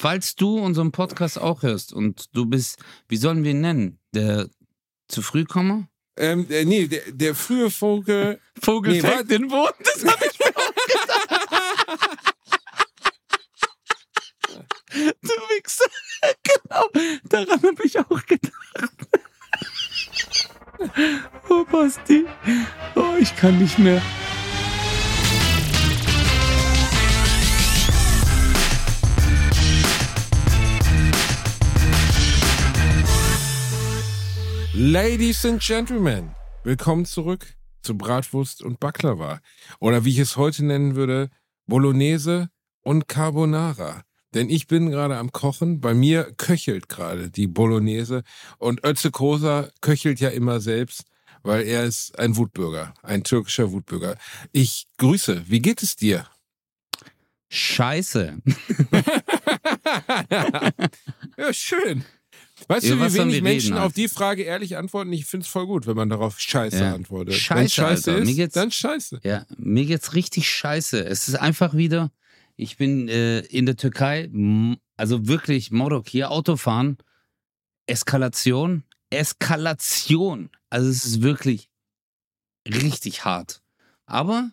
falls du unseren Podcast auch hörst und du bist, wie sollen wir ihn nennen? Der zu früh komme? Ähm, äh, nee, der, der frühe Vogel. Vogel Nee, fällt den Boden, das habe ich mir auch gedacht. Du Wichser. genau, daran habe ich auch gedacht. Oh, Basti. Oh, ich kann nicht mehr. Ladies and Gentlemen, willkommen zurück zu Bratwurst und Baklava. Oder wie ich es heute nennen würde, Bolognese und Carbonara. Denn ich bin gerade am Kochen. Bei mir köchelt gerade die Bolognese. Und Ötze Kosa köchelt ja immer selbst, weil er ist ein Wutbürger, ein türkischer Wutbürger. Ich grüße. Wie geht es dir? Scheiße. ja, schön. Weißt Über du, wie wenig Menschen reden, auf die Frage ehrlich antworten? Ich finde es voll gut, wenn man darauf Scheiße Ja. antwortet. Scheiße, Scheiße Alter. Mir ist, dann Scheiße. Ja, mir geht's richtig scheiße. Es ist einfach wieder, ich bin äh, in der Türkei, also wirklich Morok hier Autofahren, Eskalation, Eskalation. Also es ist wirklich richtig hart. Aber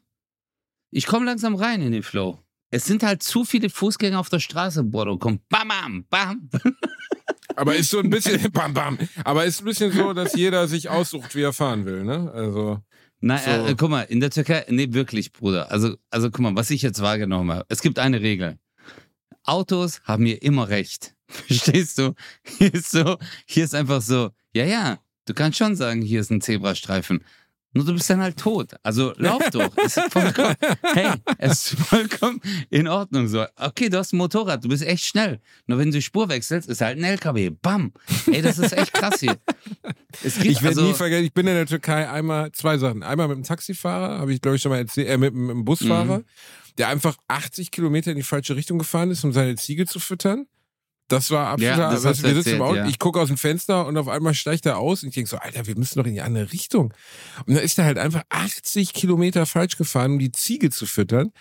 ich komme langsam rein in den Flow. Es sind halt zu viele Fußgänger auf der Straße, Bodo. Kommt bam, bam, bam. Aber ist so ein bisschen, bam, bam. Aber ist ein bisschen so, dass jeder sich aussucht, wie er fahren will, ne? Also, Na, So. äh, guck mal, in der Türkei, nee, wirklich, Bruder. Also, also guck mal, was ich jetzt wahrgenommen habe. Es gibt eine Regel. Autos haben hier immer recht. Verstehst du? Hier ist so, hier ist einfach so, ja, ja, du kannst schon sagen, hier ist ein Zebrastreifen. Nur du bist dann halt tot. Also lauf doch. Es ist vollkommen, hey, es ist vollkommen in Ordnung so. Okay, du hast ein Motorrad, du bist echt schnell. Nur wenn du die Spur wechselst, ist halt ein LKW. Bam. Ey, das ist echt krass hier. Gibt ich werde also, nie vergessen, ich bin in der Türkei einmal, zwei Sachen. Einmal mit einem Taxifahrer, habe ich glaube ich schon mal erzählt, äh, mit, einem- mit einem Busfahrer, Mhm. der einfach 80 Kilometer in die falsche Richtung gefahren ist, um seine Ziege zu füttern. Das war absoluter, Ja, das du wir sitzen im erzählt, Auto, ja. ich gucke aus dem Fenster und auf einmal steigt er aus und ich denke so, Alter, wir müssen doch in die andere Richtung. Und dann ist er halt einfach 80 Kilometer falsch gefahren, um die Ziege zu füttern.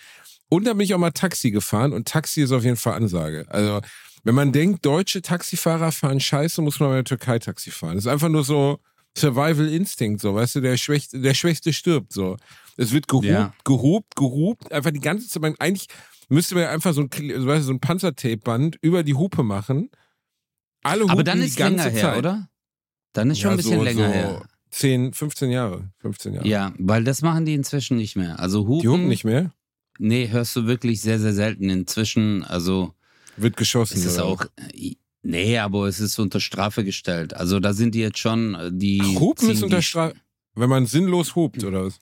Und dann bin ich auch mal Taxi gefahren und Taxi ist auf jeden Fall Ansage. Also, wenn man denkt, deutsche Taxifahrer fahren scheiße, muss man in der Türkei Taxi fahren. Das ist einfach nur so Survival Instinct, so, weißt du, der Schwächste, der Schwächste stirbt, so. Es wird gehupt, Ja. gehupt, gehupt, einfach die ganze Zeit. Eigentlich müsste man einfach so ein, weißt du, so ein Panzertape-Band über die Hupe machen. Alle hupen aber dann die ist ganze länger her, Zeit. oder? Dann ist schon Ja, ein bisschen so, länger so her. 10, 15 Jahre. 15 Jahre. Ja, weil das machen die inzwischen nicht mehr. Also Hupen, Die hupen nicht mehr. nee, hörst du wirklich sehr, sehr selten. Inzwischen, also Wird geschossen. es ist oder? auch, äh, nee, aber es ist unter Strafe gestellt. Also da sind die jetzt schon, äh, die Ach, Hupen ist unter die- Strafe. Wenn man sinnlos hupt, oder was?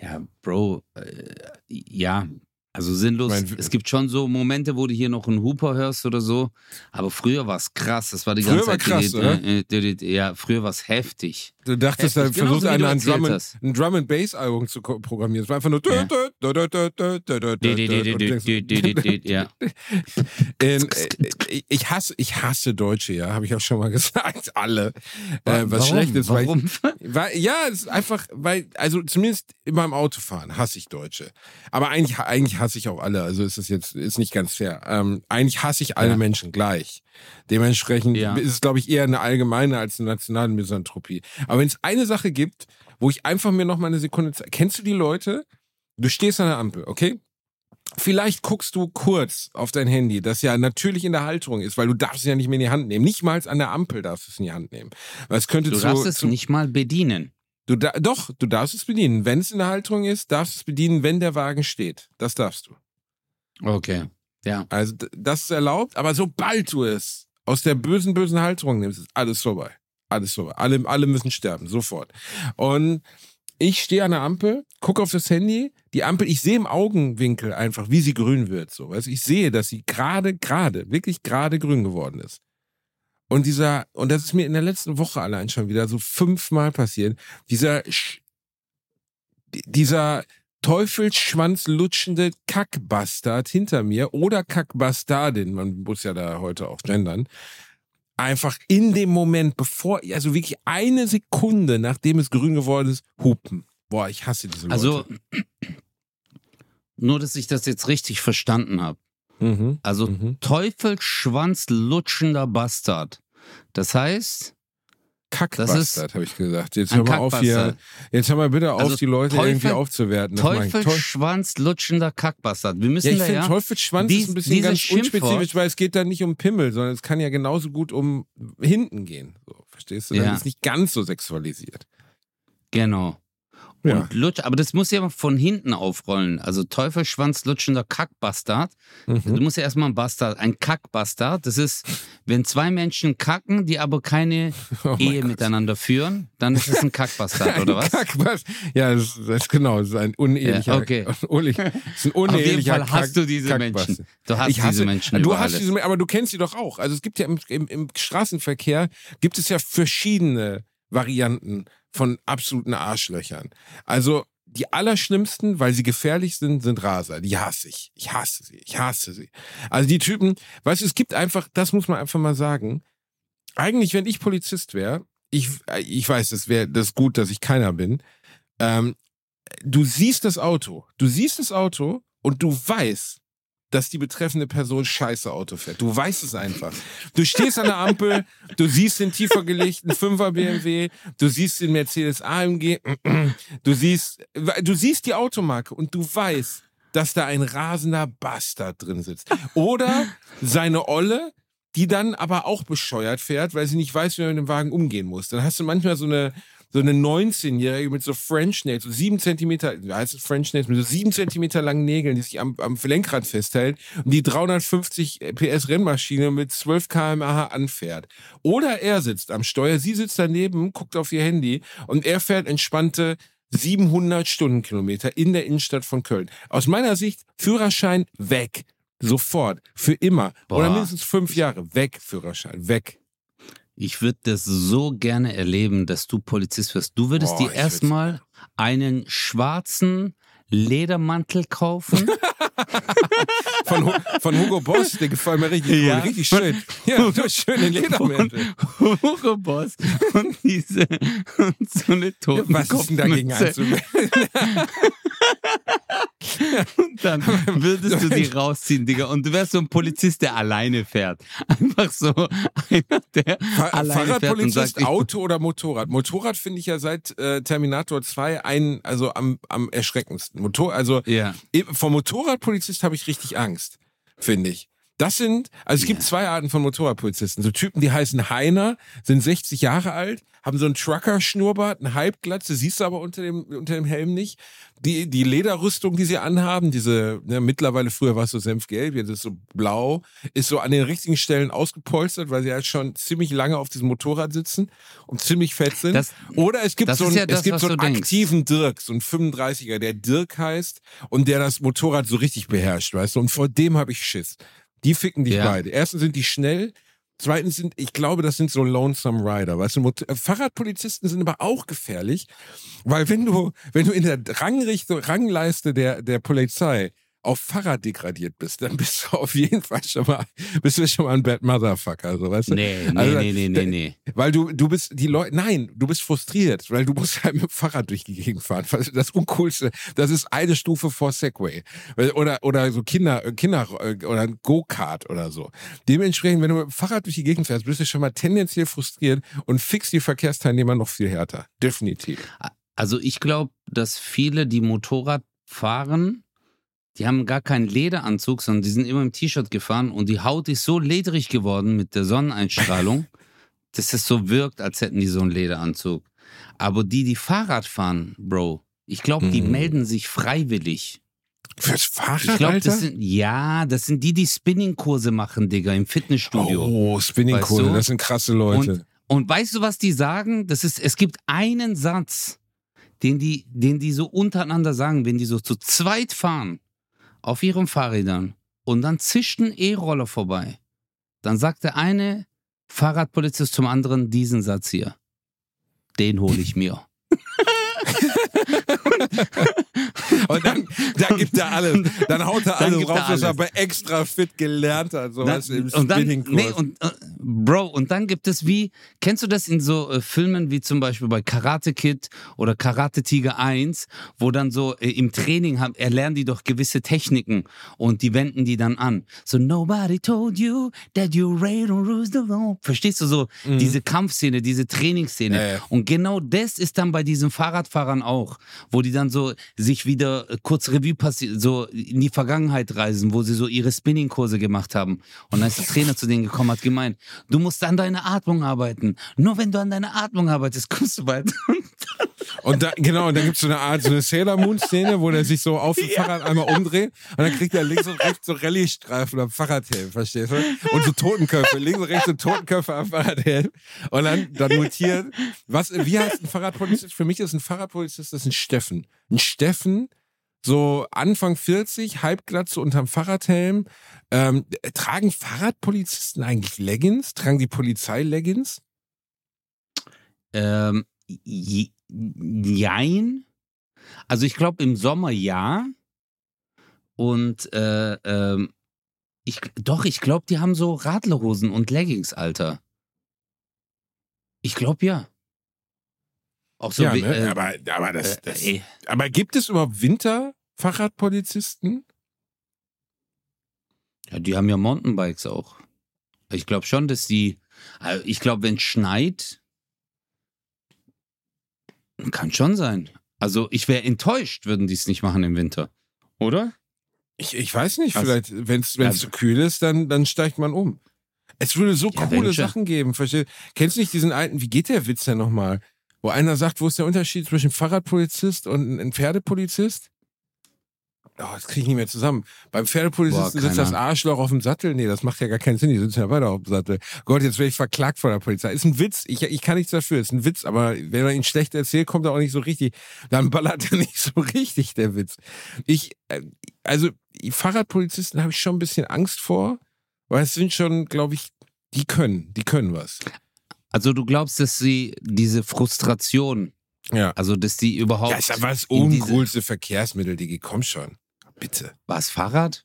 Ja, Bro, äh, ja, also sinnlos. Mein- es gibt schon so Momente, wo du hier noch einen Huper hörst oder so. Aber früher war es krass. Das war die Früher ganze war Zeit. krass, die, oder? äh, die, die, ja, früher war es heftig. Du dachtest, da versucht einer ein Drum, and, ein Drum and Bass Album zu programmieren. Es war einfach nur. Ja. Ähm, äh, ich hasse, ich hasse Deutsche, ja, habe ich auch schon mal gesagt. Alle. Äh, was schlecht ist, weil, Warum? weil ja, es ist einfach, weil, also zumindest beim Autofahren hasse ich Deutsche. Aber eigentlich, eigentlich hasse ich auch alle. Also ist es jetzt, ist nicht ganz fair. Ähm, eigentlich hasse ich alle Ja. Menschen gleich. Dementsprechend Ja. ist es, glaube ich, eher eine allgemeine als eine nationale Misanthropie. Aber wenn es eine Sache gibt, wo ich einfach mir noch mal eine Sekunde Zeit, kennst du die Leute? Du stehst an der Ampel, okay? Vielleicht guckst du kurz auf dein Handy, das ja natürlich in der Halterung ist, weil du darfst es ja nicht mehr in die Hand nehmen. Nicht mal an der Ampel darfst du es in die Hand nehmen. Weil es könnte Du zu, darfst es zu, nicht mal bedienen. Du da, doch, du darfst es bedienen. Wenn es in der Halterung ist, darfst du es bedienen, wenn der Wagen steht. Das darfst du. Okay. Ja. Also das ist erlaubt, aber sobald du es aus der bösen, bösen Halterung nimmst, ist alles vorbei. Alles vorbei. Alle, alle müssen sterben, sofort. Und ich stehe an der Ampel, gucke auf das Handy, die Ampel, ich sehe im Augenwinkel einfach, wie sie grün wird. So. Du, Ich sehe, dass sie gerade, gerade, wirklich gerade grün geworden ist. Und dieser, und das ist mir in der letzten Woche allein schon wieder so fünfmal passiert, dieser, dieser Teufelsschwanz lutschende Kackbastard hinter mir oder Kackbastardin, man muss ja da heute auch gendern, einfach in dem Moment, bevor, also wirklich eine Sekunde nachdem es grün geworden ist, hupen. Boah, ich hasse diese Leute. Also, nur, dass ich das jetzt richtig verstanden habe. Mhm. Also Mhm. Teufelsschwanz-lutschender Bastard. Das heißt, Kackbastard, habe ich gesagt. Jetzt hör mal auf hier. Jetzt hör mal bitte auf, Also die Leute Teufel- irgendwie aufzuwerten. Ich. Teufel Teufelsschwanz-lutschender Kackbastard. Wir müssen ja, ich finde, ja. Teufelsschwanz dies- ist ein bisschen ganz unspezifisch, weil es geht da nicht um Pimmel, sondern es kann ja genauso gut um hinten gehen. So, verstehst du? Dann Ja. ist nicht ganz so sexualisiert. Genau. Ja. Und Lutsch, aber das muss ja von hinten aufrollen. Also Teufelsschwanz-lutschender Kackbastard. Du Mhm. musst ja erstmal ein Bastard, ein Kackbastard. Das ist, wenn zwei Menschen kacken, die aber keine Oh Ehe Gott. miteinander führen, dann ist es ein Kackbastard, oder was? Kackbast ja, das, das ist genau, das ist ein unehelicher. Ja, okay. unehelich, das ist ein Auf jeden unehelicher Fall hast du diese Kackbastard. Menschen. Du hast hasse, diese Menschen du hast diese, aber du kennst sie doch auch. Also es gibt ja im, im, im Straßenverkehr gibt es ja verschiedene Varianten von absoluten Arschlöchern. Also die allerschlimmsten, weil sie gefährlich sind, sind Raser. Die hasse ich. Ich hasse sie. Ich hasse sie. Also die Typen, weißt du, es gibt einfach, das muss man einfach mal sagen. Eigentlich, wenn ich Polizist wäre, ich, ich weiß, das wäre das gut, dass ich keiner bin. Ähm, du siehst das Auto, du siehst das Auto und du weißt, dass die betreffende Person scheiße Auto fährt. Du weißt es einfach. Du stehst an der Ampel, du siehst den tiefer gelegten 5er BMW, du siehst den Mercedes AMG, du siehst, du siehst die Automarke und du weißt, dass da ein rasender Bastard drin sitzt. Oder seine Olle, die dann aber auch bescheuert fährt, weil sie nicht weiß, wie man mit dem Wagen umgehen muss. Dann hast du manchmal so eine, so eine 19-Jährige mit so French Nails, so sieben Zentimeter, wie heißt es French Nails, mit so sieben Zentimeter langen Nägeln, die sich am, am Lenkrad festhält und die 350 PS Rennmaschine mit 12 km/h anfährt. Oder er sitzt am Steuer, sie sitzt daneben, guckt auf ihr Handy und er fährt entspannte 700 Stundenkilometer in der Innenstadt von Köln. Aus meiner Sicht Führerschein weg. Sofort. Für immer. Oder Boah. mindestens fünf Jahre. Weg, Führerschein. Weg. Ich würde das so gerne erleben, dass du Polizist wirst. Du würdest Boah, dir erstmal einen schwarzen Ledermantel kaufen. Von, von Hugo Boss, der gefällt mir richtig Ja. gut. Richtig schön. Ja, so schöne Ledermäntel. Hugo Boss und diese und so eine Was ist denn dagegen Totenkopfmütze. dann würdest du die rausziehen, Digga. Und du wärst so ein Polizist, der alleine fährt. Einfach so einer, der Fa alleine fährt Fahrradpolizist, sagt, ich- Auto oder Motorrad? Motorrad finde ich ja seit äh, Terminator 2 ein, also am, am erschreckendsten. Motor, also Ja. Vom Motorradpolizist habe ich richtig Angst, finde ich. Das sind, also es gibt Ja. zwei Arten von Motorradpolizisten. So Typen, die heißen Heiner, sind 60 Jahre alt, haben so einen Trucker-Schnurrbart, eine Halbglatze, siehst du aber unter dem, unter dem Helm nicht. Die, die Lederrüstung, die sie anhaben, diese, ne, mittlerweile früher war es so senfgelb, jetzt ist es so blau, ist so an den richtigen Stellen ausgepolstert, weil sie halt schon ziemlich lange auf diesem Motorrad sitzen und ziemlich fett sind. Das- Oder es gibt so einen, ja das, es gibt so einen aktiven Dirk, so einen 35er, der Dirk heißt und der das Motorrad so richtig beherrscht, weißt du? Und vor dem habe ich Schiss. Die ficken dich Ja. beide. Erstens sind die schnell, zweitens sind, ich glaube, das sind so Lonesome Rider, weißt du? Fahrradpolizisten sind aber auch gefährlich, weil wenn du, wenn du in der Rangrichtung, Rangleiste der, der Polizei auf Fahrrad degradiert bist, dann bist du auf jeden Fall schon mal, bist du schon mal ein Bad Motherfucker, so, weißt du? Nee, nee, Also, nee, nee, nee, nee. Weil du, du bist, die Leute, nein, du bist frustriert, weil du musst halt mit dem Fahrrad durch die Gegend fahren. Das Uncoolste, das ist eine Stufe vor Segway. Oder, oder so Kinder, äh, Kinder, äh, oder ein Go-Kart oder so. Dementsprechend, wenn du mit dem Fahrrad durch die Gegend fährst, bist du schon mal tendenziell frustriert und fix die Verkehrsteilnehmer noch viel härter. Definitiv. Also ich glaube, dass viele, die Motorrad fahren, die haben gar keinen Lederanzug, sondern die sind immer im T-Shirt gefahren und die Haut ist so ledrig geworden mit der Sonneneinstrahlung, dass es so wirkt, als hätten die so einen Lederanzug. Aber die, die Fahrrad fahren, Bro, ich glaube, die Mhm. melden sich freiwillig. Fürs Fahrrad, Ich glaube, Alter? das sind, ja, das sind die, die Spinningkurse machen, Digga, im Fitnessstudio. Oh, Spinningkurse, Weißt du? das sind krasse Leute. Und, und weißt du, was die sagen? Das ist, es gibt einen Satz, den die, den die so untereinander sagen, wenn die so zu zweit fahren auf ihren Fahrrädern und dann zischt ein E-Roller vorbei. Dann sagt der eine Fahrradpolizist zum anderen diesen Satz hier. Den hole ich mir. Und dann, dann gibt er alles. Dann haut er Dann alles raus, was er aber extra fit gelernt hat. Sowas im und dann, nee, und, äh, Bro, und dann gibt es wie, kennst du das in so äh, Filmen wie zum Beispiel bei Karate Kid oder Karate Tiger 1, wo dann so äh, im Training haben, erlernen die doch gewisse Techniken und die wenden die dann an. So, nobody told you that you raid on rules the law. Verstehst du so, Mhm. diese Kampfszene, diese Trainingsszene. Ja, ja. Und genau das ist dann bei diesen Fahrradfahrern auch, wo die dann so sich wieder äh, kurz Revue passieren, so in die Vergangenheit reisen, wo sie so ihre Spinning-Kurse gemacht haben. Und dann ist der Trainer zu denen gekommen, hat gemeint, du musst an deiner Atmung arbeiten. Nur wenn du an deiner Atmung arbeitest, kommst du bald. Und da, genau, und dann gibt es so eine Art, so eine Sailor Moon-Szene, wo der sich so auf dem Fahrrad einmal umdreht und dann kriegt er links und rechts so Rallye-Streifen am Fahrradhelm, verstehst du? Und so Totenköpfe, links und rechts so Totenköpfe am Fahrradhelm. Und dann, dann notiert, was, wie heißt ein Fahrradpolizist? Für mich ist ein Fahrradpolizist, das ist ein Steffen. Ein Steffen, so Anfang 40, Halbglatze unterm Fahrradhelm. Ähm, tragen Fahrradpolizisten eigentlich Leggings? Tragen die Polizei Leggings? ähm, je- jein. Also ich glaube im Sommer ja. Und äh, ähm, ich, doch, ich glaube, die haben so Radlerhosen und Leggings, Alter. Ich glaube ja. Auch so ja, wie, ne? äh, aber, aber, das, äh, das, ey. aber gibt es überhaupt Winterfahrradpolizisten? Ja, die haben ja Mountainbikes auch. Ich glaube schon, dass die. Also ich glaube, wenn es schneit, kann schon sein. Also ich wäre enttäuscht, würden die es nicht machen im Winter. Oder? Ich, ich weiß nicht, Also- vielleicht, wenn es Ja. zu kühl ist, dann, dann steigt man um. Es würde so Ja, coole. Sachen geben. Verstehst? Kennst du nicht diesen alten, wie geht der Witz denn nochmal? Wo einer sagt, wo ist der Unterschied zwischen Fahrradpolizist und ein Pferdepolizist? Oh, das kriege ich nicht mehr zusammen. Beim Pferdepolizisten Boah, sitzt das Arschloch auf dem Sattel. Nee, das macht ja gar keinen Sinn. Die sitzen ja weiter auf dem Sattel. Gott, jetzt werde ich verklagt von der Polizei. Ist ein Witz. Ich, ich kann nichts dafür. Ist ein Witz. Aber wenn man ihn schlecht erzählt, kommt er auch nicht so richtig. Dann ballert er nicht so richtig, der Witz. Ich, äh, also, die Fahrradpolizisten habe ich schon ein bisschen Angst vor. Weil es sind schon, glaube ich, die können. Die können was. Also du glaubst, dass sie diese Frustration, Ja. also dass die überhaupt. Ja, ist aber das uncoolste Verkehrsmittel, Digi. Komm schon. Bitte. Was, Fahrrad?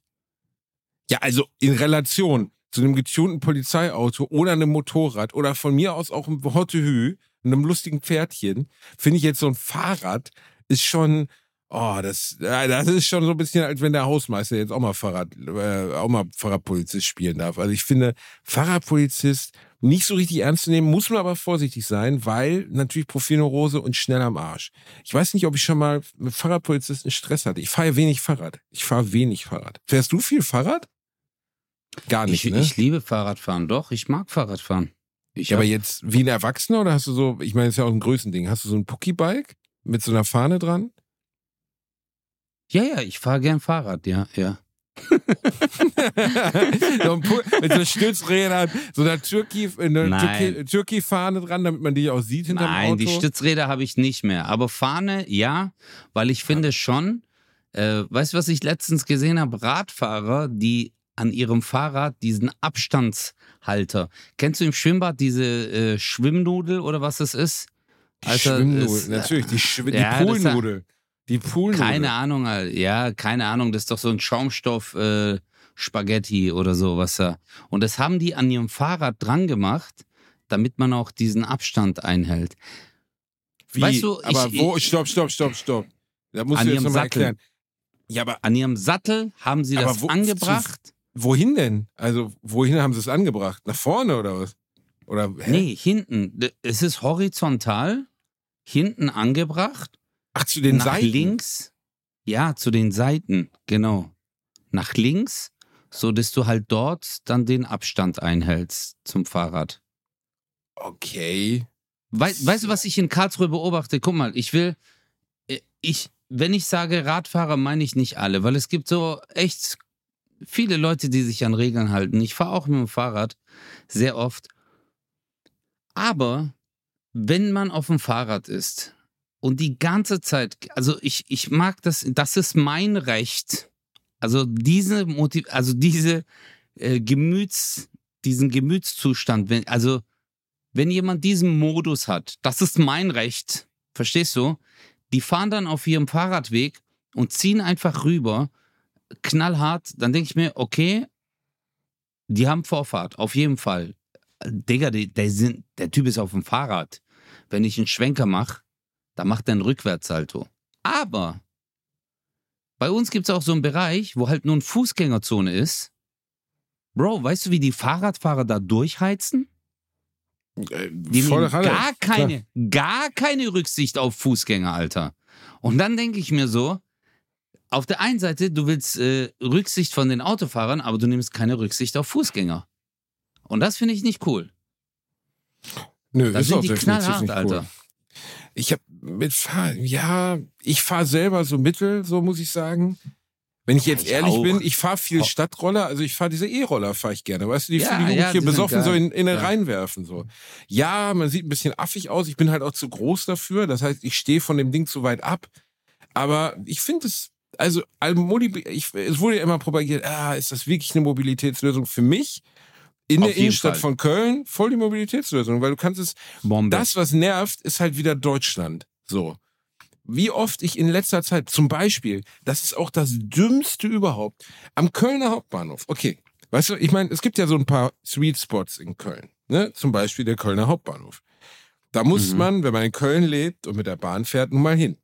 Ja, also in Relation zu einem getunten Polizeiauto oder einem Motorrad oder von mir aus auch einem Hottehü, einem lustigen Pferdchen, finde ich jetzt so ein Fahrrad ist schon, oh, das, das ist schon so ein bisschen, als wenn der Hausmeister jetzt auch mal Fahrrad, äh, auch mal Fahrradpolizist spielen darf. Also ich finde, Fahrradpolizist nicht so richtig ernst zu nehmen, muss man aber vorsichtig sein, weil natürlich Profilneurose und schnell am Arsch. Ich weiß nicht, ob ich schon mal mit Fahrradpolizisten Stress hatte. Ich fahre ja wenig Fahrrad. Ich fahre wenig Fahrrad. Fährst du viel Fahrrad? Gar nicht, Ich, ne? ich liebe Fahrradfahren, doch, ich mag Fahrradfahren. Ich aber jetzt wie ein Erwachsener oder hast du so, ich meine, das ist ja auch ein Größending, hast du so ein Pucki-Bike mit so einer Fahne dran? ja, ja, ich fahre gern Fahrrad, ja, ja. so ein mit so Stützrädern, so einer Türkei, eine Nein. Türkei- Türkei-Fahne dran, damit man die auch sieht hinterm Nein, Auto. die Stützräder habe ich nicht mehr. Aber Fahne, ja, weil ich finde schon, äh, weißt du, was ich letztens gesehen habe? Radfahrer, die an ihrem Fahrrad diesen Abstandshalter. Kennst du im Schwimmbad diese äh, Schwimmnudel oder was es ist? Die Alter, Schwimmnudel, ist- natürlich, die, Schw die Ja, das- Poolnudel. Die Poolnudel. Keine Ahnung, Alter. ja, keine Ahnung, das ist doch so ein Schaumstoff äh, Spaghetti oder so, was da. Und das haben die an ihrem Fahrrad dran gemacht, damit man auch diesen Abstand einhält. Wie? Weißt du, aber ich- wo, stopp, stopp, stopp, stopp. Da musst An du jetzt ihrem nochmal Sattel. erklären. Ja, aber An ihrem Sattel haben sie das wo- angebracht. wohin denn? Also, wohin haben sie es angebracht? Nach vorne oder was? Oder, hä? Nee, hinten. Es ist horizontal, hinten angebracht. Ach, zu den nach Seiten? links. Ja, zu den Seiten, genau. Nach links, so dass du halt dort dann den Abstand einhältst zum Fahrrad. Okay. Wei weißt du, was ich in Karlsruhe beobachte? Guck mal, ich will, äh, ich, wenn ich sage Radfahrer, meine ich nicht alle, weil es gibt so echt viele Leute, die sich an Regeln halten. Ich fahre auch mit dem Fahrrad sehr oft. Aber wenn man auf dem Fahrrad ist und die ganze Zeit, also ich, ich mag das, das ist mein Recht. Also diese Motiv, also diese äh, Gemüts, diesen Gemütszustand, wenn, also wenn jemand diesen Modus hat, das ist mein Recht, verstehst du? Die fahren dann auf ihrem Fahrradweg und ziehen einfach rüber, knallhart, dann denke ich mir, okay, die haben Vorfahrt, auf jeden Fall. Digga, der, der, sind, der Typ ist auf dem Fahrrad. Wenn ich einen Schwenker mache, dann macht er einen Rückwärtssalto. Aber bei uns gibt es auch so einen Bereich, wo halt nur eine Fußgängerzone ist. Bro, weißt du, wie die Fahrradfahrer da durchheizen? Äh, Die voll nehmen gar keine, gar keine Rücksicht auf Fußgänger, Alter. Und dann denke ich mir so, auf der einen Seite, du willst äh, Rücksicht von den Autofahrern, aber du nimmst keine Rücksicht auf Fußgänger. Und das finde ich nicht cool. Nö, Da ist sind auch die knallhart, cool. Alter. Ich habe mit Fahr ja, ich fahre selber so mittel, so muss ich sagen. Wenn ich jetzt ich ehrlich auch. bin, ich fahre viel. Stadtroller, also ich fahre diese E-Roller, fahre ich gerne. Weißt du, die Ja, für die ja, hier die sind besoffen so in, in den Ja. reinwerfen. So. Ja, man sieht ein bisschen affig aus. Ich bin halt auch zu groß dafür. Das heißt, ich stehe von dem Ding zu weit ab. Aber ich finde es, also al- Modi- ich, es wurde ja immer propagiert, ah, ist das wirklich eine Mobilitätslösung für mich? In Auf der Innenstadt Fall. von Köln voll die Mobilitätslösung, weil du kannst es Bombe. das, was nervt, ist halt wieder Deutschland. So. Wie oft ich in letzter Zeit, zum Beispiel, das ist auch das Dümmste überhaupt, am Kölner Hauptbahnhof. Okay, weißt du, ich meine, es gibt ja so ein paar Sweet Spots in Köln. Ne? Zum Beispiel der Kölner Hauptbahnhof. Da muss Mhm. man, wenn man in Köln lebt und mit der Bahn fährt, nun mal hin.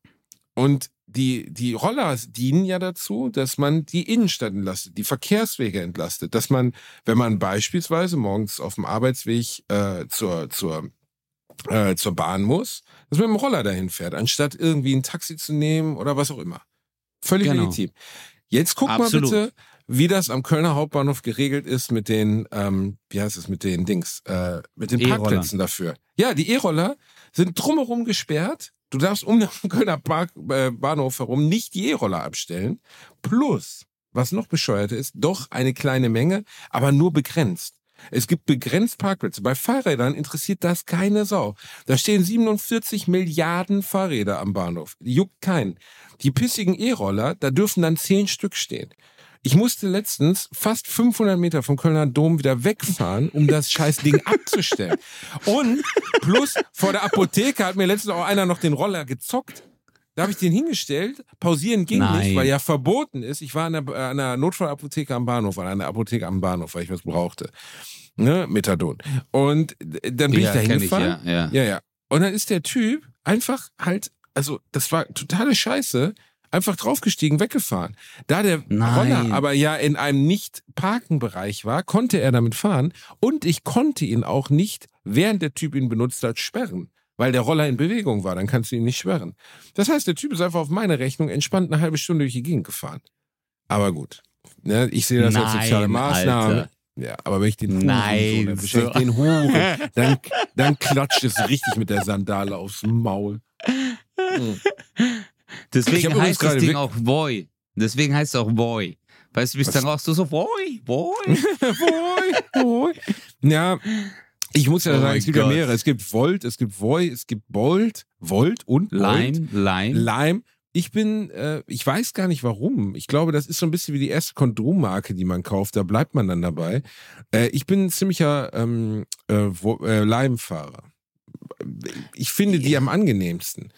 Und die, die Roller dienen ja dazu, dass man die Innenstadt entlastet, die Verkehrswege entlastet, dass man, wenn man beispielsweise morgens auf dem Arbeitsweg äh, zur, zur, äh, zur Bahn muss, dass man mit dem Roller dahin fährt, anstatt irgendwie ein Taxi zu nehmen oder was auch immer. Völlig Genau. legitim. Jetzt guck Absolut. mal bitte, wie das am Kölner Hauptbahnhof geregelt ist mit den, ähm, wie heißt es, mit den Dings, äh, mit den E-Rollern. Parkplätzen dafür. Ja, die E-Roller sind drumherum gesperrt. Du darfst um den Kölner Park, äh, Bahnhof herum nicht die E-Roller abstellen. Plus, was noch bescheuerter ist, doch eine kleine Menge, aber nur begrenzt. Es gibt begrenzt Parkplätze. Bei Fahrrädern interessiert das keine Sau. Da stehen 47 Milliarden Fahrräder am Bahnhof. Juckt keinen. Die pissigen E-Roller, da dürfen dann 10 Stück stehen. Ich musste letztens fast 500 Meter vom Kölner Dom wieder wegfahren, um das scheiß Ding abzustellen. Und plus vor der Apotheke hat mir letztens auch einer noch den Roller gezockt. Da habe ich den hingestellt. Pausieren ging Nein. nicht, weil ja verboten ist. Ich war an einer, einer Notfallapotheke am Bahnhof, an einer Apotheke am Bahnhof, weil ich was brauchte. Ne? Methadon. Und äh, dann bin ja, ich da hingefahren. ja, ja. Ja, ja. Und dann ist der Typ einfach halt, also das war totale Scheiße, einfach draufgestiegen, weggefahren. Da der Nein. Roller aber ja in einem Nicht-Parken-Bereich war, konnte er damit fahren und ich konnte ihn auch nicht, während der Typ ihn benutzt hat, sperren. Weil der Roller in Bewegung war, dann kannst du ihn nicht sperren. Das heißt, der Typ ist einfach auf meine Rechnung entspannt eine halbe Stunde durch die Gegend gefahren. Aber gut. Ne, ich sehe das als Nein, soziale Maßnahme. Alter. Ja, aber wenn ich den Huren Nein, dann beschenke so. den Huren, dann, dann klatscht es richtig mit der Sandale aufs Maul. Hm. Deswegen heißt das Ding auch Boy. Deswegen heißt es auch Boy. Weißt du, bis dann rauchst du so Boy, Boy. Voi, Voi. Ja, ich muss ja Oh sagen, es gibt ja mehrere. Es gibt Volt, es gibt Voy, es gibt Bolt, Volt und Bolt. Lime, Lime. Lime. Ich bin, äh, ich weiß gar nicht warum. Ich glaube, das ist so ein bisschen wie die erste Kondommarke, die man kauft. Da bleibt man dann dabei. Äh, ich bin ein ziemlicher ähm, äh, äh, Lime-Fahrer. Ich finde die am angenehmsten.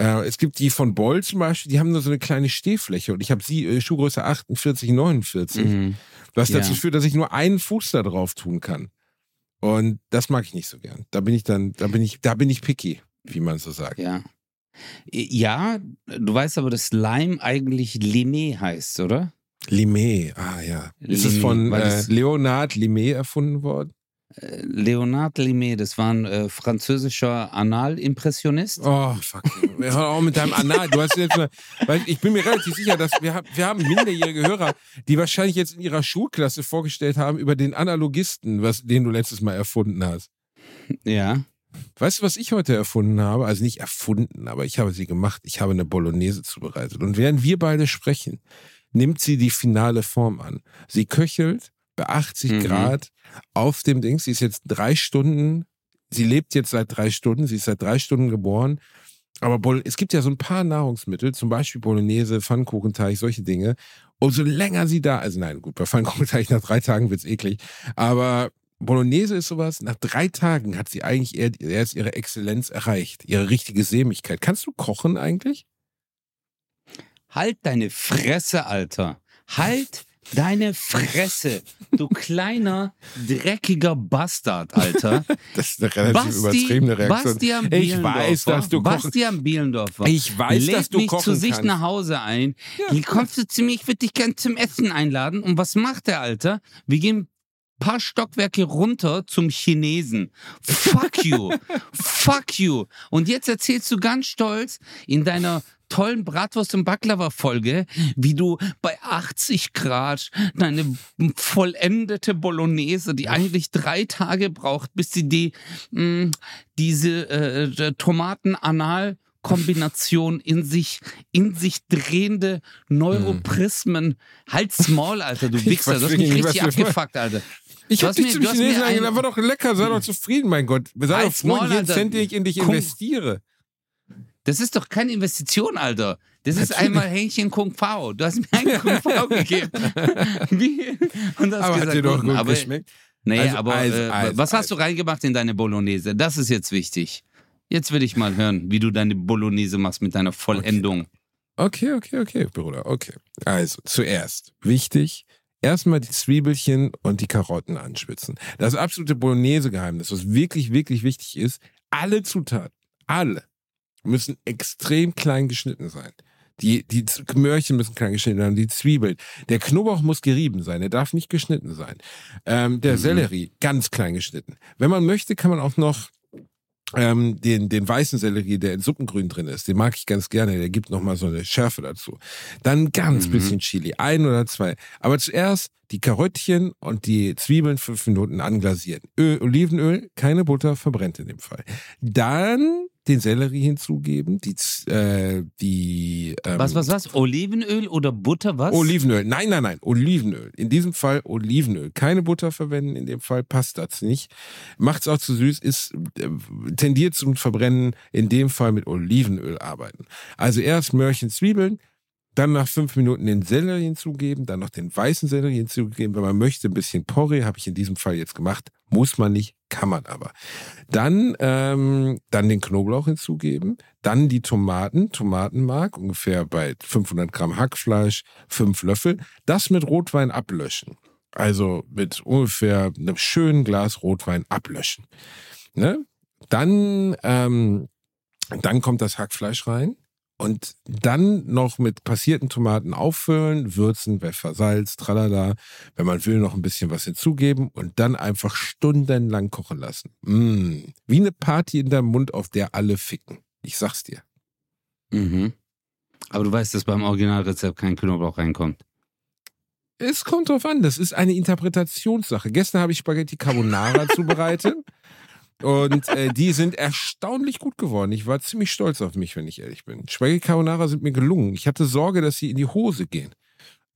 Äh, es gibt die von Boll zum Beispiel, die haben nur so eine kleine Stehfläche und ich habe sie äh, Schuhgröße 48, 49. Mhm. Was Ja. dazu führt, dass ich nur einen Fuß da drauf tun kann. Und das mag ich nicht so gern. Da bin ich dann, da bin ich, da bin ich picky, wie man so sagt. Ja. Ja, du weißt aber, dass Lime eigentlich Limé heißt, oder? Limé, ah ja. Ist es Limé, von äh, Leonard Limé erfunden worden? Äh, Leonard Limé, das war ein äh, französischer Analimpressionist. Oh, fuck. Hör auch mit deinem Anal. Du hast jetzt mal, weil ich bin mir relativ sicher, dass wir, haben- wir haben minderjährige Hörer, die wahrscheinlich jetzt in ihrer Schulklasse vorgestellt haben über den Analogisten, was, den du letztes Mal erfunden hast. Ja. Weißt du, was ich heute erfunden habe? Also nicht erfunden, aber ich habe sie gemacht. Ich habe eine Bolognese zubereitet. Und während wir beide sprechen, nimmt sie die finale Form an. Sie köchelt bei 80 Mhm. Grad auf dem Ding. Sie ist jetzt drei Stunden, sie lebt jetzt seit drei Stunden, sie ist seit drei Stunden geboren. Aber Bol- es gibt ja so ein paar Nahrungsmittel, zum Beispiel Bolognese, Pfannkuchenteig, solche Dinge. Umso länger sie da, also nein, gut, bei Pfannkuchenteig nach drei Tagen wird's eklig, aber Bolognese ist sowas, nach drei Tagen hat sie eigentlich erst ihre Exzellenz erreicht, ihre richtige Sämigkeit. Kannst du kochen eigentlich? Halt deine Fresse, Alter. Halt Deine Fresse, du kleiner, dreckiger Bastard, Alter. Das ist eine relativ übertriebene Reaktion. Bastian ich weiß, dass du kochen Bastian Bielendorfer. Ich weiß, lädt dass du mich kochen zu sich kannst. nach Hause ein. Hier kommst du zu mir, ich würde dich gern zum Essen einladen. Und was macht der, Alter? Wir gehen ein paar Stockwerke runter zum Chinesen. Fuck you. Fuck you. Und jetzt erzählst du ganz stolz in deiner tollen Bratwurst- und Baklava-Folge, wie du bei 80 Grad deine vollendete Bolognese, die eigentlich drei Tage braucht, bis sie die, mh, diese äh, Tomaten-Anal Kombination in sich, in sich drehende Neuroprismen. Halt's Maul, Alter, du Ich Wichser. Du hast verstehe mich richtig abgefuckt, Alter. Ich hab dich mir- zum Chinesen ein- eingeladen, war doch lecker, sei doch zufrieden, mein Gott. Sei doch Halt's froh, Maul, jeden Alter. Cent, den ich in dich Komm. investiere. Das ist doch keine Investition, Alter. Das ist Natürlich. einmal Hähnchen Kung Pao. Du hast mir ein Kung Pao gegeben. Wie? Und hast Aber hat gesagt, dir doch guten. gut aber, geschmeckt. Nee, Also, aber also, äh, also, was hast also. du reingemacht in deine Bolognese? Das ist jetzt wichtig. Jetzt will ich mal hören, wie du deine Bolognese machst mit deiner Vollendung. Okay, okay, okay, Bruder, okay. Also, zuerst, wichtig, erstmal die Zwiebelchen und die Karotten anschwitzen. Das absolute Bolognese-Geheimnis, was wirklich, wirklich wichtig ist, alle Zutaten, alle, müssen extrem klein geschnitten sein. Die, die Möhrchen müssen klein geschnitten sein, die Zwiebeln. Der Knoblauch muss gerieben sein, der darf nicht geschnitten sein. Ähm, der Mhm. Sellerie, ganz klein geschnitten. Wenn man möchte, kann man auch noch ähm, den, den weißen Sellerie, der in Suppengrün drin ist, den mag ich ganz gerne, der gibt nochmal so eine Schärfe dazu. Dann ganz Mhm. bisschen Chili, ein oder zwei. Aber zuerst die Karottchen und die Zwiebeln fünf Minuten anglasieren. Öl, Olivenöl, keine Butter, verbrennt in dem Fall. Dann den Sellerie hinzugeben, die, äh, die ähm, Was, was, was? Olivenöl oder Butter, was? Olivenöl. Nein, nein, nein. Olivenöl. In diesem Fall Olivenöl. Keine Butter verwenden. In dem Fall passt das nicht. Macht's auch zu süß. Ist äh, tendiert zum Verbrennen. In dem Fall mit Olivenöl arbeiten. Also erst Möhrchen, Zwiebeln. Dann nach fünf Minuten den Sellerie hinzugeben, dann noch den weißen Sellerie hinzugeben. Wenn man möchte, ein bisschen Porree, habe ich in diesem Fall jetzt gemacht. Muss man nicht, kann man aber. Dann, ähm, dann den Knoblauch hinzugeben, dann die Tomaten, Tomatenmark, ungefähr bei 500 Gramm Hackfleisch, fünf Löffel. Das mit Rotwein ablöschen. Also mit ungefähr einem schönen Glas Rotwein ablöschen. Ne? Dann, ähm, dann kommt das Hackfleisch rein. Und dann noch mit passierten Tomaten auffüllen, würzen, Pfeffer, Salz, tralala. Wenn man will, noch ein bisschen was hinzugeben und dann einfach stundenlang kochen lassen. Mm. Wie eine Party in deinem Mund, auf der alle ficken. Ich sag's dir. Mhm. Aber du weißt, dass beim Originalrezept kein Knoblauch reinkommt. Es kommt drauf an, das ist eine Interpretationssache. Gestern habe ich Spaghetti Carbonara zubereitet und äh, die sind erstaunlich gut geworden. Ich war ziemlich stolz auf mich, wenn ich ehrlich bin. Spaghetti Carbonara sind mir gelungen. Ich hatte Sorge, dass sie in die Hose gehen.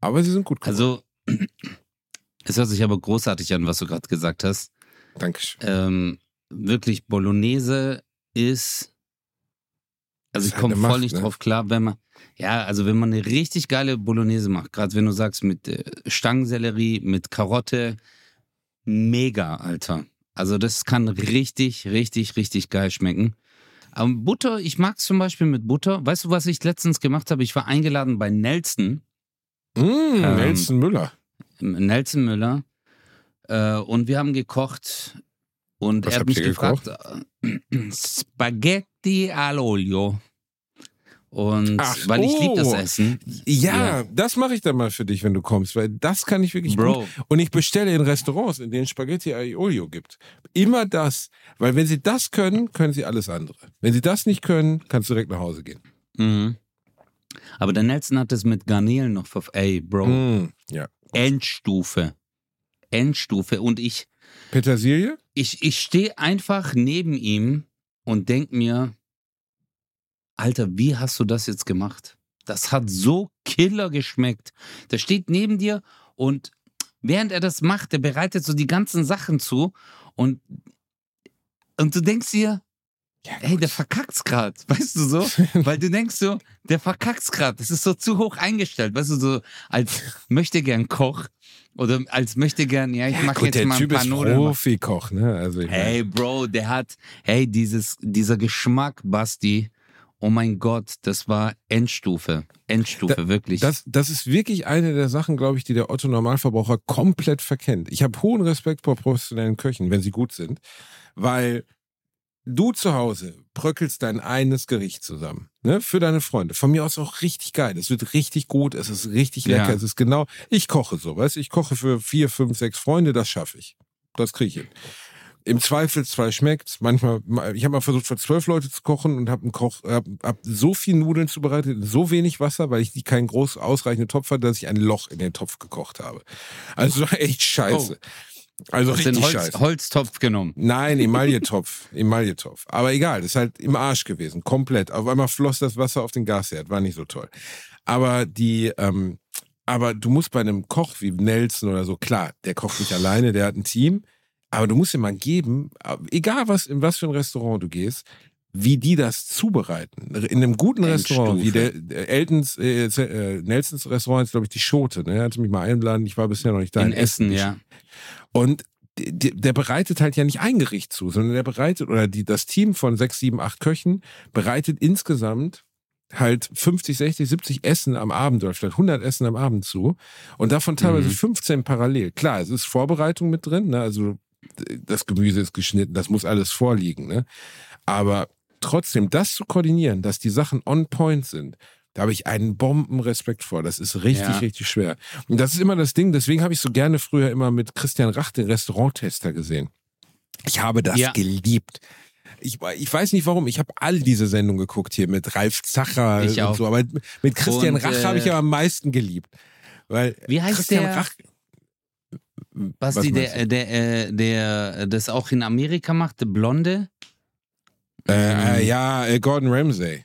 Aber sie sind gut geworden. Also, es hört sich aber großartig an, was du gerade gesagt hast. Dankeschön. Ähm, wirklich, Bolognese ist. Also ich komme voll nicht ne? drauf klar, wenn man. Ja, also wenn man eine richtig geile Bolognese macht, gerade wenn du sagst mit äh, Stangensellerie, mit Karotte, mega, Alter. Also das kann richtig, richtig, richtig geil schmecken. Aber Butter, ich mag es zum Beispiel mit Butter. Weißt du, was ich letztens gemacht habe? Ich war eingeladen bei Nelson. Mm, Ähm, Nelson Müller. Nelson Müller. Äh, und wir haben gekocht. Und Was er hat mich gefragt, äh, Spaghetti all'olio. Und Ach, weil ich liebe das oh. Essen. Ja, Ja. das mache ich dann mal für dich, wenn du kommst, weil das kann ich wirklich Bro. gut. Und ich bestelle in Restaurants, in denen Spaghetti Aiolio gibt. Immer das. Weil wenn sie das können, können sie alles andere. Wenn sie das nicht können, kannst du direkt nach Hause gehen. Mhm. Aber der Nelson hat es mit Garnelen noch ver... Ey, Bro. Mm, ja. Endstufe. Endstufe. Und ich, Petersilie? ich, ich stehe einfach neben ihm und denk mir, Alter, wie hast du das jetzt gemacht? Das hat so killer geschmeckt. Der steht neben dir und während er das macht, der bereitet so die ganzen Sachen zu und, und du denkst dir, ey, der verkackt's grad, weißt du so? Weil du denkst so, der verkackt's grad. Das ist so zu hoch eingestellt, weißt du, so als möchte gern Koch oder als möchte gern, ja, ich mache jetzt der mal ein Typ paar ist Nudeln. Profikoch, ne? Also Hey, Bro, der hat, hey, dieses, dieser Geschmack, Basti, Oh mein Gott, das war Endstufe. Endstufe, wirklich. Das, das ist wirklich eine der Sachen, glaube ich, die der Otto Normalverbraucher komplett verkennt. Ich habe hohen Respekt vor professionellen Köchen, wenn sie gut sind, weil du zu Hause bröckelst dein eines Gericht zusammen, ne, für deine Freunde. Von mir aus auch richtig geil. Es wird richtig gut, es ist richtig lecker, Ja. es ist genau, ich koche so, weißt ich koche für vier, fünf, sechs Freunde, das schaffe ich. Das kriege ich hin. Im Zweifelsfall schmeckt's. Manchmal, ich habe mal versucht, für zwölf Leute zu kochen und habe hab, hab so viel Nudeln zubereitet, so wenig Wasser, weil ich die keinen groß ausreichenden Topf hatte, dass ich ein Loch in den Topf gekocht habe. Also echt scheiße. Also Hast den richtig Holz, scheiße. Holztopf genommen. Nein, Emailletopf. Emailletopf. Aber egal, das ist halt im Arsch gewesen. Komplett. Auf einmal floss das Wasser auf den Gasherd. War nicht so toll. Aber die, ähm, aber du musst bei einem Koch wie Nelson oder so, klar, der kocht nicht alleine, der hat ein Team. Aber du musst ihm mal geben, egal was, in was für ein Restaurant du gehst, wie die das zubereiten. In einem guten Restaurant, wie der, der Eltons, äh, äh, Nelsons Restaurant ist, glaube ich, die Schote. Ne? Er hatte mich mal eingeladen, ich war bisher noch nicht da. In Essen, Ich- ja. und der, der bereitet halt ja nicht ein Gericht zu, sondern der bereitet, oder die, das Team von sechs, sieben, acht Köchen bereitet insgesamt halt 50, 60, 70 Essen am Abend oder vielleicht 100 Essen am Abend zu und davon teilweise Mhm. 15 parallel. Klar, es ist Vorbereitung mit drin, ne? also das Gemüse ist geschnitten, das muss alles vorliegen, ne? aber trotzdem das zu koordinieren, dass die Sachen on point sind, da habe ich einen Bombenrespekt vor. Das ist richtig, Ja. richtig schwer. Und das ist immer das Ding, deswegen habe ich so gerne früher immer mit Christian Rach, den Restauranttester, gesehen. Ich habe das Ja. geliebt. Ich, ich weiß nicht warum, ich habe all diese Sendungen geguckt hier mit Ralf Zacher Ich und auch. so, aber mit Christian Und, Rach äh, habe ich ja am meisten geliebt. Weil Wie heißt Christian der? Rach. Basti, der, der, äh, der das auch in Amerika macht, der Blonde? Äh, äh, ja, äh, Gordon Ramsay.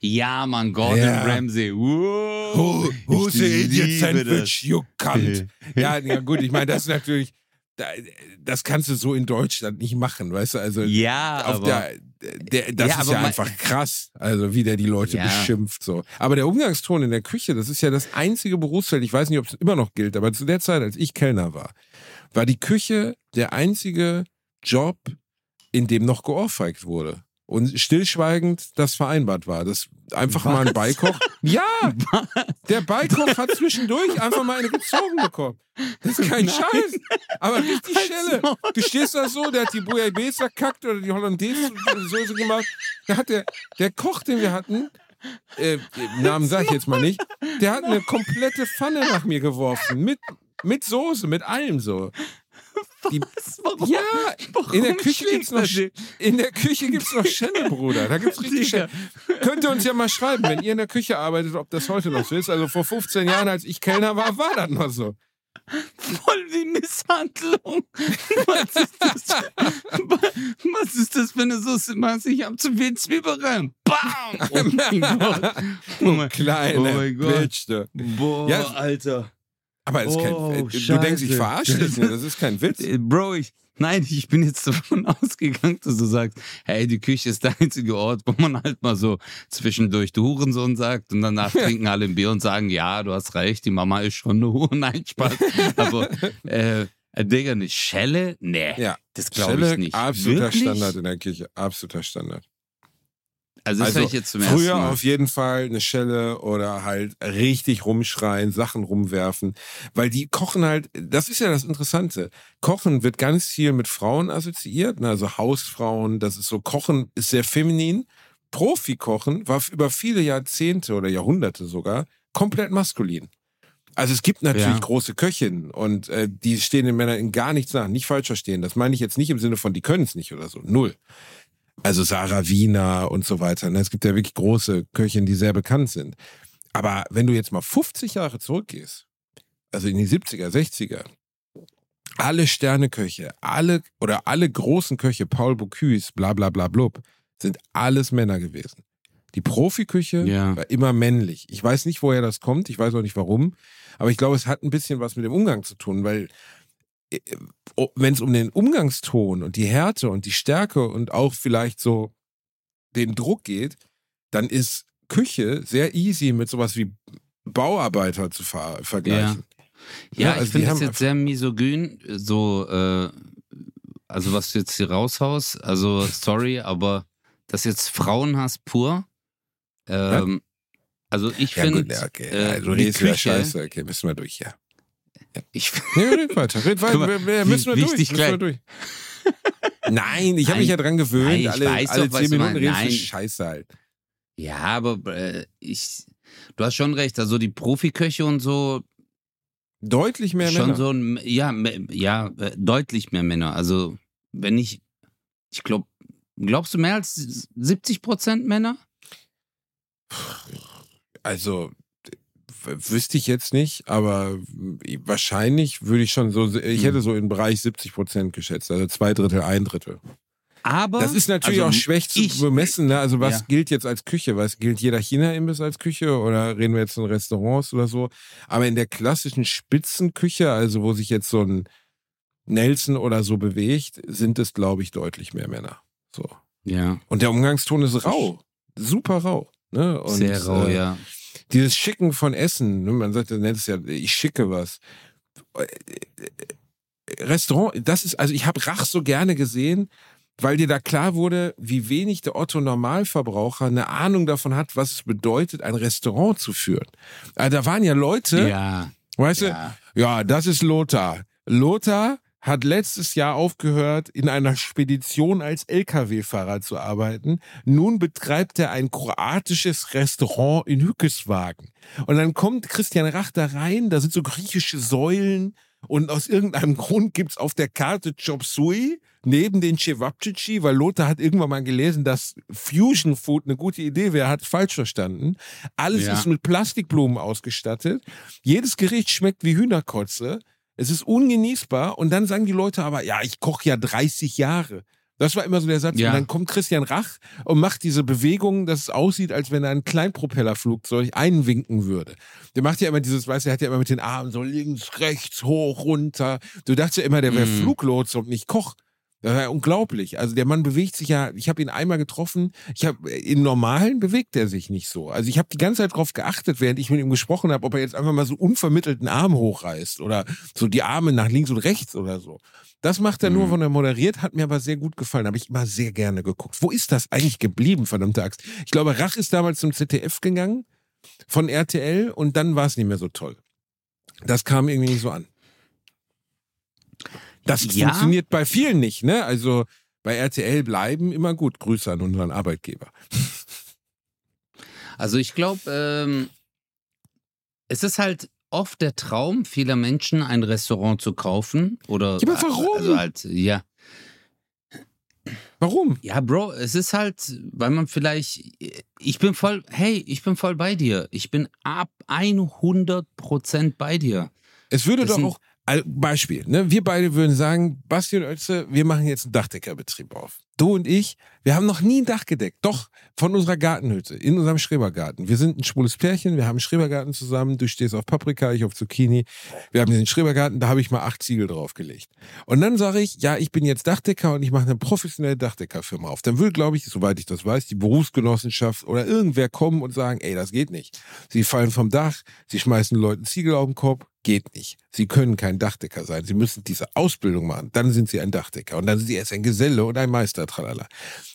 Ja, Mann, Gordon Ja. Ramsay. Wow. who's Ich the idiot sandwich, you cunt? ja, ja, gut, ich meine, das ist natürlich, da- das kannst du so in Deutschland nicht machen, weißt du? Also, Ja, auf aber der, der, das Ja, ist ja einfach krass, also wie der die Leute Ja. beschimpft so. Aber der Umgangston in der Küche, das ist ja das einzige Berufsfeld, ich weiß nicht, ob es immer noch gilt, aber zu der Zeit, als ich Kellner war, war die Küche der einzige Job, in dem noch geohrfeigt wurde. Und stillschweigend das vereinbart war. Das einfach mal ein Beikoch. Ja, der Beikoch hat zwischendurch einfach mal eine gezogen bekommen. Das ist kein Nein. Scheiß. Aber richtig Halt's Schelle. Du stehst da so, der hat die Bouillabaisse verkackt oder die Hollandaise-Soße gemacht. Da hat der, der Koch, den wir hatten, äh, Namen sage ich jetzt mal nicht, der hat eine komplette Pfanne nach mir geworfen. Mit, mit Soße, mit allem so. Die, warum? ja, Warum in der Küche gibt's noch, in der Küche gibt's noch Schelle, Bruder. Da gibt's richtig. Schelle. Könnt ihr uns ja mal schreiben, wenn ihr in der Küche arbeitet, ob das heute noch so ist. Also vor 15 Jahren, als ich Kellner war, war das noch so. Voll die Misshandlung. Was ist das? Was ist das für eine Soße? Mann? Ich hab zu viel Zwiebeln. Bam! Oh mein Gott. Oh mein, Kleine Oh mein Gott. Bitch. Boah, Ja. Alter. Aber es ist Oh, kein, du denkst, ich Scheiße. verarsche dich. Das ist kein Witz. Äh, Bro, ich, nein, ich bin jetzt davon ausgegangen, dass du sagst, hey, die Küche ist der einzige Ort, wo man halt mal so zwischendurch du Hurensohn sagt und danach trinken alle ein Bier und sagen, ja, du hast recht, die Mama ist schon eine Hure. Nein, Spaß. Aber, äh, äh, Digga, eine Schelle? Nee, Ja. das glaube ich nicht. absoluter Wirklich? Standard in der Küche. Absoluter Standard. Also das Also, ich jetzt zum ersten Früher Mal. auf jeden Fall eine Schelle oder halt richtig rumschreien, Sachen rumwerfen. Weil die kochen halt, das ist ja das Interessante. Kochen wird ganz viel mit Frauen assoziiert, ne? also Hausfrauen, das ist so, Kochen ist sehr feminin. Profikochen war über viele Jahrzehnte oder Jahrhunderte sogar komplett maskulin. Also es gibt natürlich Ja. große Köchinnen und äh, die stehen den Männern in gar nichts nach. Nicht falsch verstehen. Das meine ich jetzt nicht im Sinne von, die können es nicht oder so. Null. Also Sarah Wiener und so weiter. ne? Es gibt ja wirklich große Köchinnen, die sehr bekannt sind. Aber wenn du jetzt mal 50 Jahre zurückgehst, also in die 70er, 60er, alle Sterneköche, alle oder alle großen Köche, Paul Bocuse, bla bla bla blub, sind alles Männer gewesen. Die Profiküche Ja. war immer männlich. Ich weiß nicht, woher das kommt, ich weiß auch nicht warum, aber ich glaube, es hat ein bisschen was mit dem Umgang zu tun, weil wenn es um den Umgangston und die Härte und die Stärke und auch vielleicht so den Druck geht, dann ist Küche sehr easy mit sowas wie Bauarbeiter zu ver vergleichen. Ja, Ja, also ich finde das jetzt sehr misogyn, so, äh, also was du jetzt hier raushaust, also sorry, aber das jetzt Frauenhass pur. Ähm, also ich Ja, finde, gut, ja, okay. äh, also, du die Küche- Scheiße. Okay, müssen wir durch, ja. Ich, Nee, red weiter, red weiter. Wir- wir- müssen ich durch, müssen wir durch. Nein, ich habe mich ja dran gewöhnt. Nein, ich alle weiß alle doch, was zehn du Minuten meinst. redest du. Scheiße halt. ja, aber äh, ich, du hast schon recht. Also die Profiköche und so, Deutlich mehr schon Männer. so ein, ja, ja, äh, deutlich mehr Männer. Also wenn ich, ich glaube, glaubst du mehr als 70 Prozent Männer? Also wüsste ich jetzt nicht, aber wahrscheinlich würde ich schon so, ich Hm. hätte so im Bereich 70 Prozent geschätzt, also zwei Drittel, ein Drittel. Aber Das ist natürlich also auch schlecht zu ich- bemessen, ne? Also was Ja. gilt jetzt als Küche? Was gilt jeder China-Imbiss als Küche oder reden wir jetzt von Restaurants oder so? Aber in der klassischen Spitzenküche, also wo sich jetzt so ein Nelson oder so bewegt, sind es, glaube ich, deutlich mehr Männer. So. Ja, Und der Umgangston ist rau. Super rau. Ne? Und, sehr rau, äh, ja. Dieses Schicken von Essen, ne? man sagt, nennt es ja, ich schicke was. Restaurant, das ist, also ich habe Rach so gerne gesehen, weil dir da klar wurde, wie wenig der Otto Normalverbraucher eine Ahnung davon hat, was es bedeutet, ein Restaurant zu führen. Also da waren ja Leute, Ja, weißt ja. du, ja, das ist Lothar. Lothar hat letztes Jahr aufgehört, in einer Spedition als Lkw-Fahrer zu arbeiten. Nun betreibt er ein kroatisches Restaurant in Hückeswagen. Und dann kommt Christian Rach da rein, da sind so griechische Säulen und aus irgendeinem Grund gibt's auf der Karte Chop Suey neben den Cevapcici, weil Lothar hat irgendwann mal gelesen, dass Fusion Food eine gute Idee wäre, hat falsch verstanden. Alles Ja. ist mit Plastikblumen ausgestattet. Jedes Gericht schmeckt wie Hühnerkotze. Es ist ungenießbar und dann sagen die Leute aber, ja, ich koche ja 30 Jahre. Das war immer so der Satz. Ja. Und dann kommt Christian Rach und macht diese Bewegung, dass es aussieht, als wenn er ein Kleinpropellerflugzeug einwinken würde. Der macht ja immer dieses, weißt du, er hat ja immer mit den Armen so links, rechts, hoch, runter. Du dachtest ja immer, der wäre Mhm. Fluglotse und nicht Koch. Das war ja unglaublich. Also der Mann bewegt sich ja, ich habe ihn einmal getroffen, ich habe im Normalen bewegt er sich nicht so. Also ich habe die ganze Zeit darauf geachtet, während ich mit ihm gesprochen habe, ob er jetzt einfach mal so unvermittelt einen Arm hochreißt oder so die Arme nach links und rechts oder so. Das macht er nur, Mhm. wenn er moderiert, hat mir aber sehr gut gefallen. Habe ich immer sehr gerne geguckt. Wo ist das eigentlich geblieben, verdammte Axt? Ich glaube, Rach ist damals zum ZDF gegangen von RTL und dann war es nicht mehr so toll. Das kam irgendwie nicht so an. Das Ja. funktioniert bei vielen nicht, ne? Also bei RTL bleiben immer gut. Grüße an unseren Arbeitgeber. Also ich glaube, ähm, es ist halt oft der Traum vieler Menschen, ein Restaurant zu kaufen oder aber warum? Also halt, ja, Warum? ja, Bro, es ist halt, weil man vielleicht, ich bin voll, hey, ich bin voll bei dir. Ich bin ab 100 Prozent bei dir. Es würde Das doch auch, Beispiel, ne? wir beide würden sagen, Basti und Ötze, wir machen jetzt einen Dachdeckerbetrieb auf. Du und ich, wir haben noch nie ein Dach gedeckt. Doch, von unserer Gartenhütte, in unserem Schrebergarten. Wir sind ein schwules Pärchen, wir haben einen Schrebergarten zusammen, du stehst auf Paprika, ich auf Zucchini. Wir haben diesen Schrebergarten, da habe ich mal acht Ziegel draufgelegt. Und dann sage ich, ja, ich bin jetzt Dachdecker und ich mache eine professionelle Dachdeckerfirma auf. Dann will, glaube ich, soweit ich das weiß, die Berufsgenossenschaft oder irgendwer kommen und sagen, ey, das geht nicht. Sie fallen vom Dach, sie schmeißen Leuten Ziegel auf den Kopf, geht nicht. Sie können kein Dachdecker sein. Sie müssen diese Ausbildung machen. Dann sind sie ein Dachdecker. Und dann sind sie erst ein Geselle und ein Meister, tralala.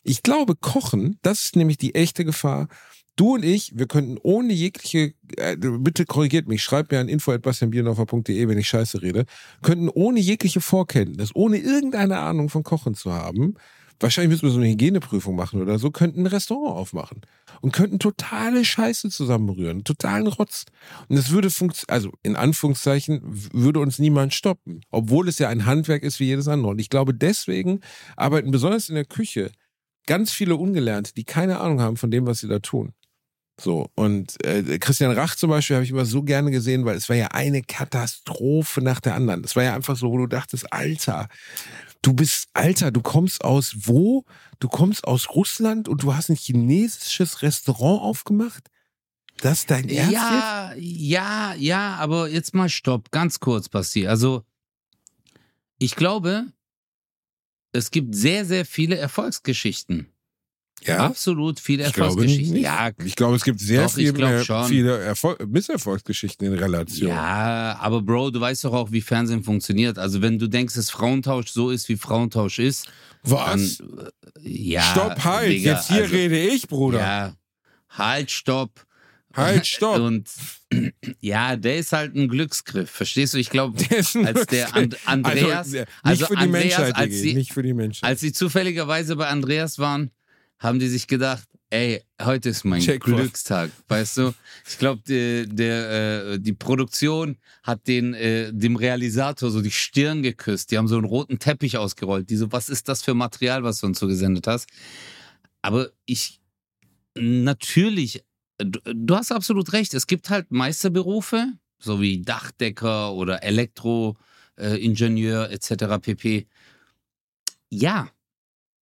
Ich glaube, Kochen, das ist nämlich die echte Gefahr. Du und ich, wir könnten ohne jegliche, äh, bitte korrigiert mich, schreibt mir an info.bastianbiernhofer.de, wenn ich scheiße rede, könnten ohne jegliche Vorkenntnis, ohne irgendeine Ahnung von Kochen zu haben, wahrscheinlich müssen wir so eine Hygieneprüfung machen oder so, könnten ein Restaurant aufmachen und könnten totale Scheiße zusammenrühren, totalen Rotz. Und es würde funktionieren, also in Anführungszeichen, würde uns niemand stoppen, obwohl es ja ein Handwerk ist wie jedes andere. Und ich glaube, deswegen arbeiten besonders in der Küche ganz viele Ungelernte, die keine Ahnung haben von dem, was sie da tun. So, und äh, Christian Rach zum Beispiel habe ich immer so gerne gesehen, weil es war ja eine Katastrophe nach der anderen. Es war ja einfach so, wo du dachtest, Alter, du bist, Alter, du kommst aus wo? Du kommst aus Russland und du hast ein chinesisches Restaurant aufgemacht? Das ist dein Ernst jetzt? Ja, ja, ja, aber jetzt mal stopp, ganz kurz, Basti. Also, ich glaube, es gibt sehr, sehr viele Erfolgsgeschichten. Ja, Absolut viele ich glaube Erfolgsgeschichten. nicht. Ja, Ich glaube, es gibt sehr Doch, ich viel glaub mehr, schon. viele Erfol Misserfolgsgeschichten in Relation. ja, aber Bro, du weißt doch auch, wie Fernsehen funktioniert. Also, wenn du denkst, dass Frauentausch so ist, wie Frauentausch ist, dann. Was? äh, Ja. Stopp, halt, Digga, jetzt hier also, rede ich, Bruder. Ja. halt, stopp. Halt, stopp. Und ja, der ist halt ein Glücksgriff, verstehst du? Ich glaube, als der And Glücksgriff. Andreas, also, nicht also für die Andreas, Menschheit, als sie, nicht für die Menschheit. als sie zufälligerweise bei Andreas waren, haben die sich gedacht, ey, heute ist mein Check. Glückstag, weißt du? Ich glaube, die, der, äh, die Produktion hat den, äh, dem Realisator so die Stirn geküsst. Die haben so einen roten Teppich ausgerollt. Die so, was ist das für Material, was du uns so gesendet hast? Aber ich, natürlich, du, du hast absolut recht. Es gibt halt Meisterberufe, so wie Dachdecker oder Elektroingenieur etc. pp. Ja,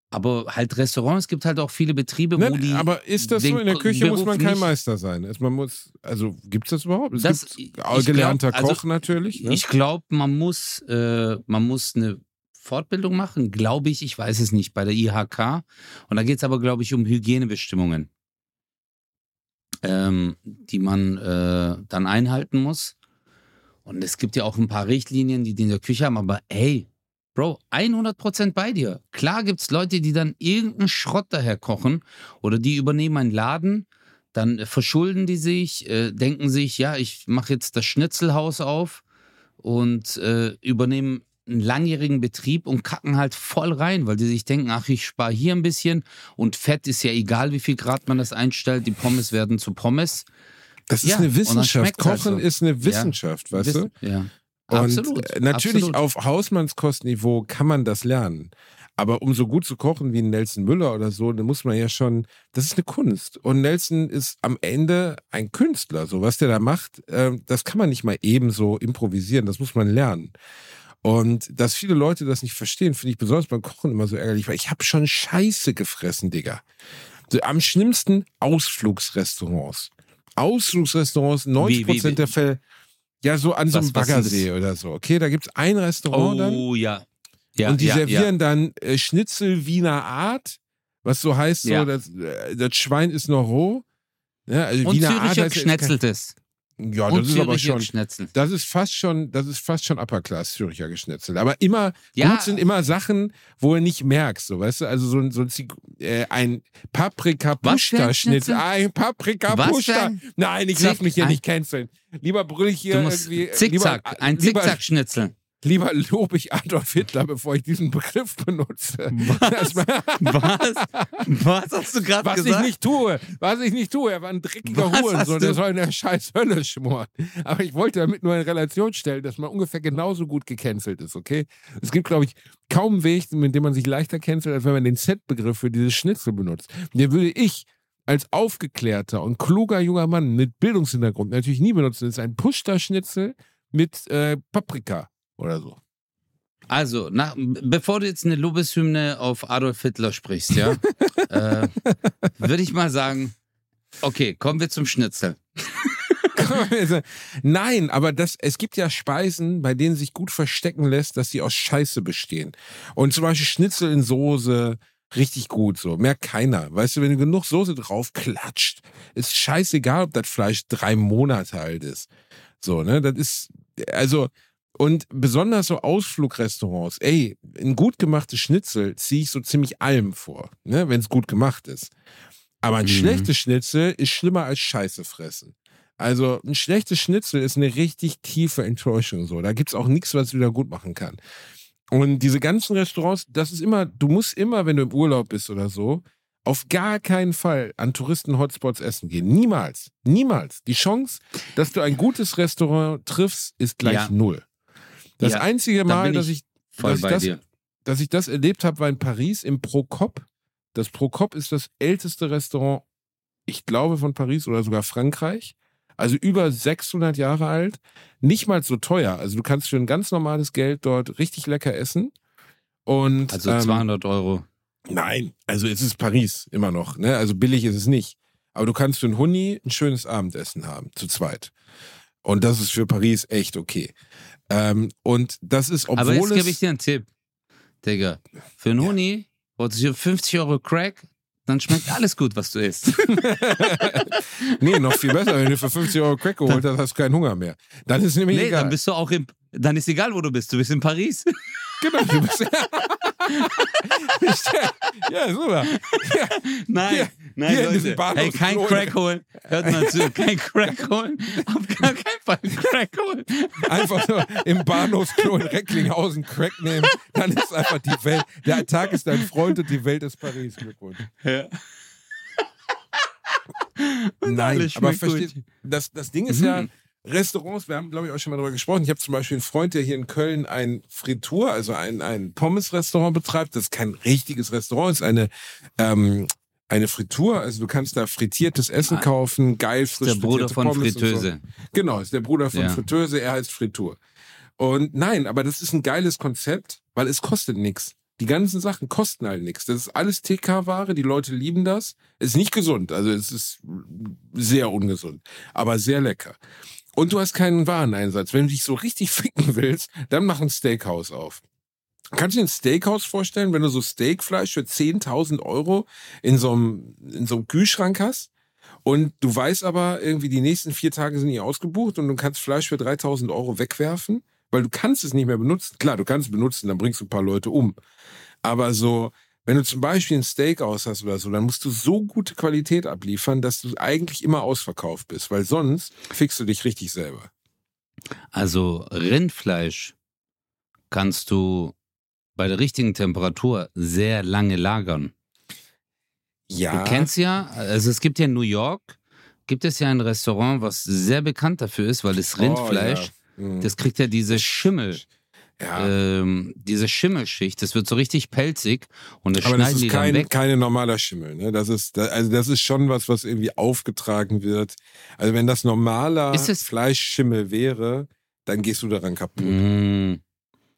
aber halt Restaurants, es gibt halt auch viele Betriebe, wo Nein, die. aber ist das so? In der Küche muss Beruf man kein Meister sein. Also Man muss, also gibt es das überhaupt? Es Das- gelernter glaub, also, Koch natürlich. Ne? Ich glaube, man muss, äh, man muss eine Fortbildung machen, glaube ich, ich weiß es nicht, bei der IHK. Und da geht es aber, glaube ich, um Hygienebestimmungen, ähm, die man äh, dann einhalten muss. Und es gibt ja auch ein paar Richtlinien, die die in der Küche haben, aber ey, Bro, 100% bei dir. Klar gibt es Leute, die dann irgendeinen Schrott daher kochen oder die übernehmen einen Laden, dann äh, verschulden die sich, äh, denken sich, ja, ich mache jetzt das Schnitzelhaus auf und äh, übernehmen einen langjährigen Betrieb und kacken halt voll rein, weil die sich denken, ach, ich spare hier ein bisschen und Fett ist ja egal, wie viel Grad man das einstellt, die Pommes werden zu Pommes. das ist ja, eine und dann Wissenschaft. halt Kochen so. ist eine Wissenschaft, weißt du? Wissen- Ja. Und absolut. äh, natürlich absolut. auf Hausmannskostenniveau kann man das lernen. Aber um so gut zu kochen wie Nelson Müller oder so, dann muss man ja schon, das ist eine Kunst. Und Nelson ist am Ende ein Künstler. So was der da macht, äh, das kann man nicht mal eben so improvisieren, das muss man lernen. Und dass viele Leute das nicht verstehen, finde ich besonders beim Kochen immer so ärgerlich, weil ich habe schon Scheiße gefressen, Digga. Am schlimmsten Ausflugsrestaurants. Ausflugsrestaurants, 90 Wie, wie, wie? der Fälle, ja, so an so einem Was- was sind Baggersee oder so. Okay, da gibt's ein Restaurant dann Oh ja. ja und die ja, servieren dann äh, Schnitzel Wiener Art, was so heißt, so, Ja. das, äh, das Schwein ist noch roh. Ja, also Ja. Und Wiener Art Züricher heißt ja jetzt kein- Geschnetzeltes. Ja, Und das ist aber schon. Schnetzel. Das ist fast schon, das ist fast schon Upper Class Züricher geschnetzelt. Aber immer Ja. gut sind immer Sachen, wo du nicht merkst, so weißt du, also so, ein- so äh, ein Paprika Pushta Schnitzel, Schnitzel? ein Paprika ein Nein, ich Zick- mich hier ein- nicht canceln. Lieber brüll ich hier irgendwie Zickzack, lieber, ein lieber, Zickzack-Schnitzel. Lieber lobe ich Adolf Hitler, bevor ich diesen Begriff benutze. Was? Was? Was hast du gerade Was gesagt? ich nicht tue, was ich nicht tue. Er war ein dreckiger Was Hurensohn, der soll in der scheiß Hölle schmoren. Aber ich wollte damit nur in Relation stellen, dass man ungefähr genauso gut gecancelt ist, okay? Es gibt, glaube ich, kaum einen Weg, mit dem man sich leichter cancelt, als wenn man den Set-Begriff für dieses Schnitzel benutzt. Den würde ich als aufgeklärter und kluger junger Mann mit Bildungshintergrund natürlich nie benutzen. Das ist ein Pushta-Schnitzel mit äh, Paprika oder so. Also, nach, bevor du jetzt eine Lobeshymne auf Adolf Hitler sprichst, ja, äh, würde ich mal sagen, okay, kommen wir zum Schnitzel. Nein, aber das, es gibt ja Speisen, bei denen sich gut verstecken lässt, dass sie aus Scheiße bestehen. Und zum Beispiel Schnitzel in Soße, richtig gut so. Merkt keiner. Weißt du, wenn du genug Soße drauf klatscht, ist scheißegal, ob das Fleisch drei Monate alt ist. So, ne? Das ist, also, und besonders so Ausflugrestaurants, ey, ein gut gemachtes Schnitzel ziehe ich so ziemlich allem vor, ne, wenn es gut gemacht ist. Aber ein Mhm. schlechtes Schnitzel ist schlimmer als Scheiße fressen. Also ein schlechtes Schnitzel ist eine richtig tiefe Enttäuschung. So, da gibt's auch nichts, was wieder gut machen kann. Und diese ganzen Restaurants, das ist immer, du musst immer, wenn du im Urlaub bist oder so, auf gar keinen Fall an Touristen-Hotspots essen gehen. Niemals. Niemals. Die Chance, dass du ein gutes Restaurant triffst, ist gleich Ja. null. Das Ja, einzige Mal, dass ich dass ich das dass ich das erlebt habe, war in Paris im Procop. Das Procop ist das älteste Restaurant, ich glaube, von Paris oder sogar Frankreich. Also über 600 Jahre alt. Nicht mal so teuer. Also du kannst für ein ganz normales Geld dort richtig lecker essen. Und, Also ähm, 200 Euro. Nein, also es ist Paris immer noch. Ne? Also billig ist es nicht. Aber du kannst für einen Huni ein schönes Abendessen haben, zu zweit. Und das ist für Paris echt okay. Ähm, und das ist, obwohl Aber jetzt es... gebe ich dir einen Tipp. Digga, für einen Ja. Huni holst du dir 50 Euro Crack, dann schmeckt alles gut, was du isst. Nee, noch viel besser. Wenn du für 50 Euro Crack geholt hast, hast du keinen Hunger mehr. Dann ist nämlich nee, egal. dann bist du auch im. Dann ist egal, wo du bist. Du bist in Paris. genau, du bist ja, super. Ja, Nein, Nein, Hier Leute, hey, kein Klo- Crack holen. Hört mal zu, kein Crack holen. Auf gar keinen Fall Crack holen. Einfach nur im Bahnhofsklo in Recklinghausen Crack nehmen, dann ist einfach die Welt, der Tag ist dein Freund und die Welt ist Paris. Glückwunsch. Ja. Nein, aber versteht, das, das Ding ist Mhm. ja, Restaurants, wir haben, glaube ich, auch schon mal darüber gesprochen. Ich habe zum Beispiel einen Freund, der hier in Köln ein Fritur, also ein, ein Pommes-Restaurant betreibt. Das ist kein richtiges Restaurant, es ist eine, ähm, eine Fritur. Also du kannst da frittiertes Essen Ah. kaufen, geil frisch Der Bruder von Pommes und so. Fritteuse. Genau, ist der Bruder von Ja. Fritteuse, er heißt Fritur. Und nein, aber das ist ein geiles Konzept, weil es kostet nichts. Die ganzen Sachen kosten halt nichts. Das ist alles TK-Ware, die Leute lieben das. Ist nicht gesund, also es ist sehr ungesund, aber sehr lecker. Und du hast keinen Wareneinsatz. Wenn du dich so richtig ficken willst, dann mach ein Steakhouse auf. Kannst du dir ein Steakhouse vorstellen, wenn du so Steakfleisch für 10.000 Euro in so einem, in so einem Kühlschrank hast? Und du weißt aber irgendwie, die nächsten vier Tage sind nicht ausgebucht und du kannst Fleisch für 3000 Euro wegwerfen, weil du kannst es nicht mehr benutzen. Klar, du kannst es benutzen, dann bringst du ein paar Leute um. Aber so, wenn du zum Beispiel ein Steak aus hast oder so, dann musst du so gute Qualität abliefern, dass du eigentlich immer ausverkauft bist, weil sonst fickst du dich richtig selber. Also Rindfleisch kannst du bei der richtigen Temperatur sehr lange lagern. Ja. Du kennst ja, also es gibt ja in New York, gibt es ja ein Restaurant, was sehr bekannt dafür ist, weil das Rindfleisch, Oh, ja. Mhm. das kriegt ja diese Schimmel, ja. ähm, diese Schimmelschicht, das wird so richtig pelzig und das Aber das schneiden ist kein, weg. keine normaler Schimmel. Ne? Das ist, also das ist schon was, was irgendwie aufgetragen wird. Also wenn das normaler Fleischschimmel wäre, dann gehst du daran kaputt. Mm,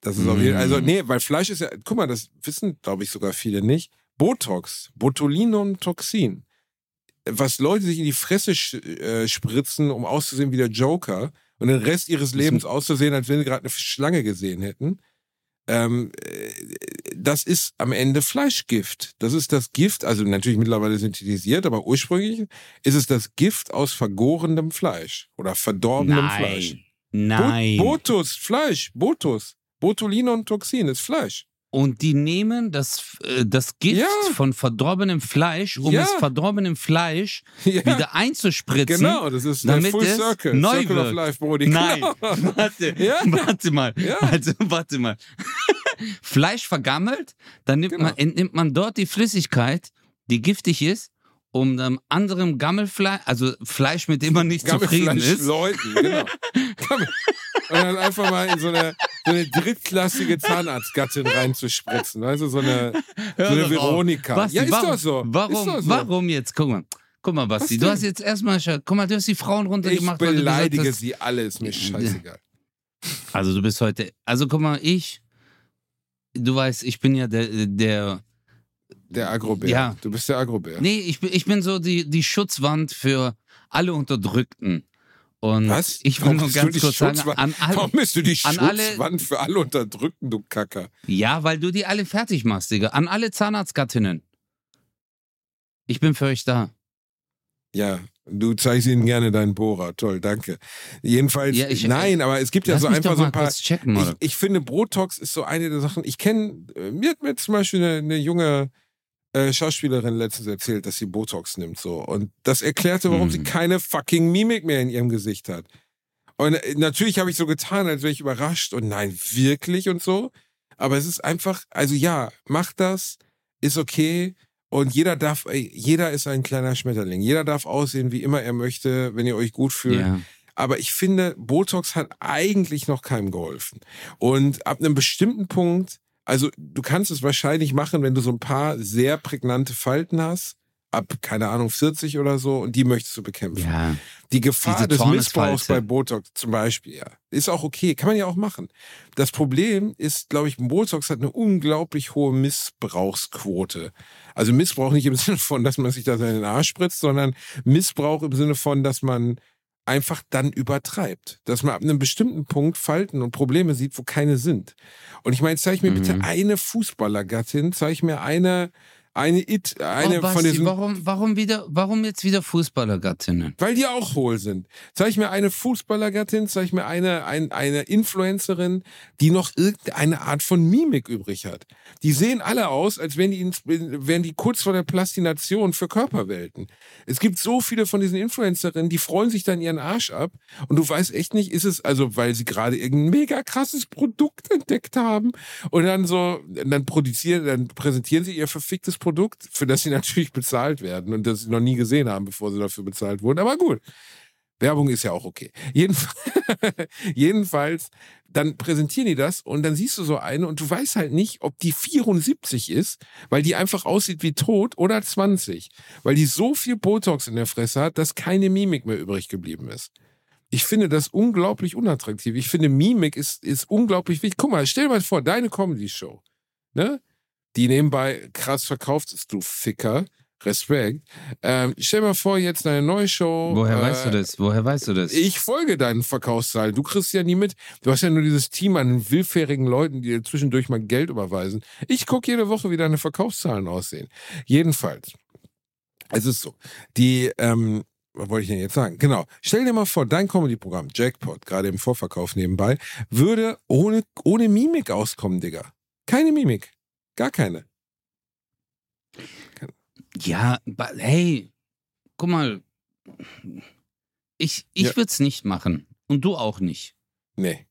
Das ist auf jeden Mm. also nee, weil Fleisch ist ja, guck mal, das wissen, glaube ich, sogar viele nicht. Botox, Botulinumtoxin, was Leute sich in die Fresse sch äh, spritzen, um auszusehen wie der Joker und den Rest ihres Lebens auszusehen, als wenn sie gerade eine Schlange gesehen hätten. Ähm, äh, das ist am Ende Fleischgift. Das ist das Gift, also natürlich mittlerweile synthetisiert, aber ursprünglich ist es das Gift aus vergorenem Fleisch oder verdorbenem Fleisch. nein, nein. Bo Botus, Fleisch, Botus. Botulinumtoxin ist Fleisch. Und die nehmen das, äh, das Gift Ja. von verdorbenem Fleisch, um Ja. es verdorbenem Fleisch Ja, wieder einzuspritzen. genau, das ist der damit Full es Circle. neu Circle of wirkt. Life, Brody. Nein, Genau. warte, warte mal. Also, warte mal. Fleisch vergammelt, dann nimmt Genau. man, entnimmt man dort die Flüssigkeit, die giftig ist, um einem anderen Gammelfleisch, also Fleisch, mit dem man nicht zufrieden ist. Leuten, genau. Und dann einfach mal in so eine, so eine drittklassige Zahnarztgattin reinzuspritzen. Weißt du, so eine, so eine. Veronika. Basti, ja, ist warum, doch so. Warum, ist doch so. warum jetzt? Guck mal. Guck mal, Basti, Was du hast jetzt erstmal, schon- guck mal, du hast die Frauen Ich runtergemacht, weil du beleidige hast, sie alle, ist mir scheißegal. Also du bist heute, also guck mal, ich, du weißt, ich bin ja der, der, Der Agrobär. Ja. Du bist der Agrobär. nee, ich bin, ich bin so die, die Schutzwand für alle Unterdrückten. Und Was? ich will nur ganz die kurz sagen, Schutzwand? an alle, Warum bist du die an alle- Schutzwand für alle Unterdrückten, du Kacker? ja, weil du die alle fertig machst, Digga, an alle Zahnarztgattinnen. Ich bin für euch da. Ja, du zeigst ihnen gerne deinen Bohrer. Toll, danke. Jedenfalls, Ja, ich- nein, aber es gibt ja so einfach so ein paar. checken, Ich, ich finde, Botox ist so eine der Sachen. Ich kenne, äh, mir hat mir zum Beispiel eine, eine junge äh, Schauspielerin letztens erzählt, dass sie Botox nimmt. so Und das erklärte, warum Mhm. sie keine fucking Mimik mehr in ihrem Gesicht hat. Und äh, natürlich habe ich so getan, als wäre ich überrascht und nein, wirklich und so. Aber es ist einfach, also ja, macht das, ist okay. Und jeder darf, jeder ist ein kleiner Schmetterling. Jeder darf aussehen, wie immer er möchte, wenn ihr euch gut fühlt. Ja. Aber ich finde, Botox hat eigentlich noch keinem geholfen. Und ab einem bestimmten Punkt, also du kannst es wahrscheinlich machen, wenn du so ein paar sehr prägnante Falten hast, ab, keine Ahnung, 40 oder so, und die möchtest du bekämpfen. ja. Die Gefahr Diese des Missbrauchs bei Botox zum Beispiel, ja, ist auch okay, kann man ja auch machen. Das Problem ist, glaube ich, Botox hat eine unglaublich hohe Missbrauchsquote. Also Missbrauch nicht im Sinne von, dass man sich das in den Arsch spritzt, sondern Missbrauch im Sinne von, dass man einfach dann übertreibt. Dass man ab einem bestimmten Punkt Falten und Probleme sieht, wo keine sind. Und ich meine, zeig mir bitte Mhm. eine Fußballergattin, zeig mir eine, Eine It, eine oh, Basti, von diesen. warum, warum, wieder, warum jetzt wieder Fußballergattinnen? Weil die auch hohl sind. Zeig mir eine Fußballergattin, zeig mir eine, ein, eine Influencerin, die noch irgendeine Art von Mimik übrig hat. Die sehen alle aus, als wären die, wären die kurz vor der Plastination für Körperwelten. Es gibt so viele von diesen Influencerinnen, die freuen sich dann ihren Arsch ab und du weißt echt nicht, ist es, also weil sie gerade irgendein mega krasses Produkt entdeckt haben und dann so, dann produzieren, dann präsentieren sie ihr verficktes Produkt, für das sie natürlich bezahlt werden und das sie noch nie gesehen haben, bevor sie dafür bezahlt wurden. Aber gut. Werbung ist ja auch okay. Jedenfalls, jedenfalls, dann präsentieren die das und dann siehst du so eine und du weißt halt nicht, ob die 74 ist, weil die einfach aussieht wie tot oder 20, weil die so viel Botox in der Fresse hat, dass keine Mimik mehr übrig geblieben ist. Ich finde das unglaublich unattraktiv. Ich finde, Mimik ist, ist unglaublich wichtig. Guck mal, stell dir mal vor, deine Comedy-Show, ne? Die nebenbei krass verkauft ist, du Ficker. Respekt. Ähm, stell dir mal vor, jetzt eine neue Show. Woher äh, weißt du das? Woher weißt du das? Ich folge deinen Verkaufszahlen. Du kriegst ja nie mit. Du hast ja nur dieses Team an willfährigen Leuten, die dir zwischendurch mal Geld überweisen. Ich gucke jede Woche, wie deine Verkaufszahlen aussehen. Jedenfalls. Es ist so. Die, ähm, was wollte ich denn jetzt sagen? Genau. Stell dir mal vor, dein Comedy-Programm, Jackpot, gerade im Vorverkauf nebenbei, würde ohne, ohne Mimik auskommen, Digga. Keine Mimik. Gar keine. Ja, hey, guck mal, ich, ich ja. würde es nicht machen. Und du auch nicht. Nee.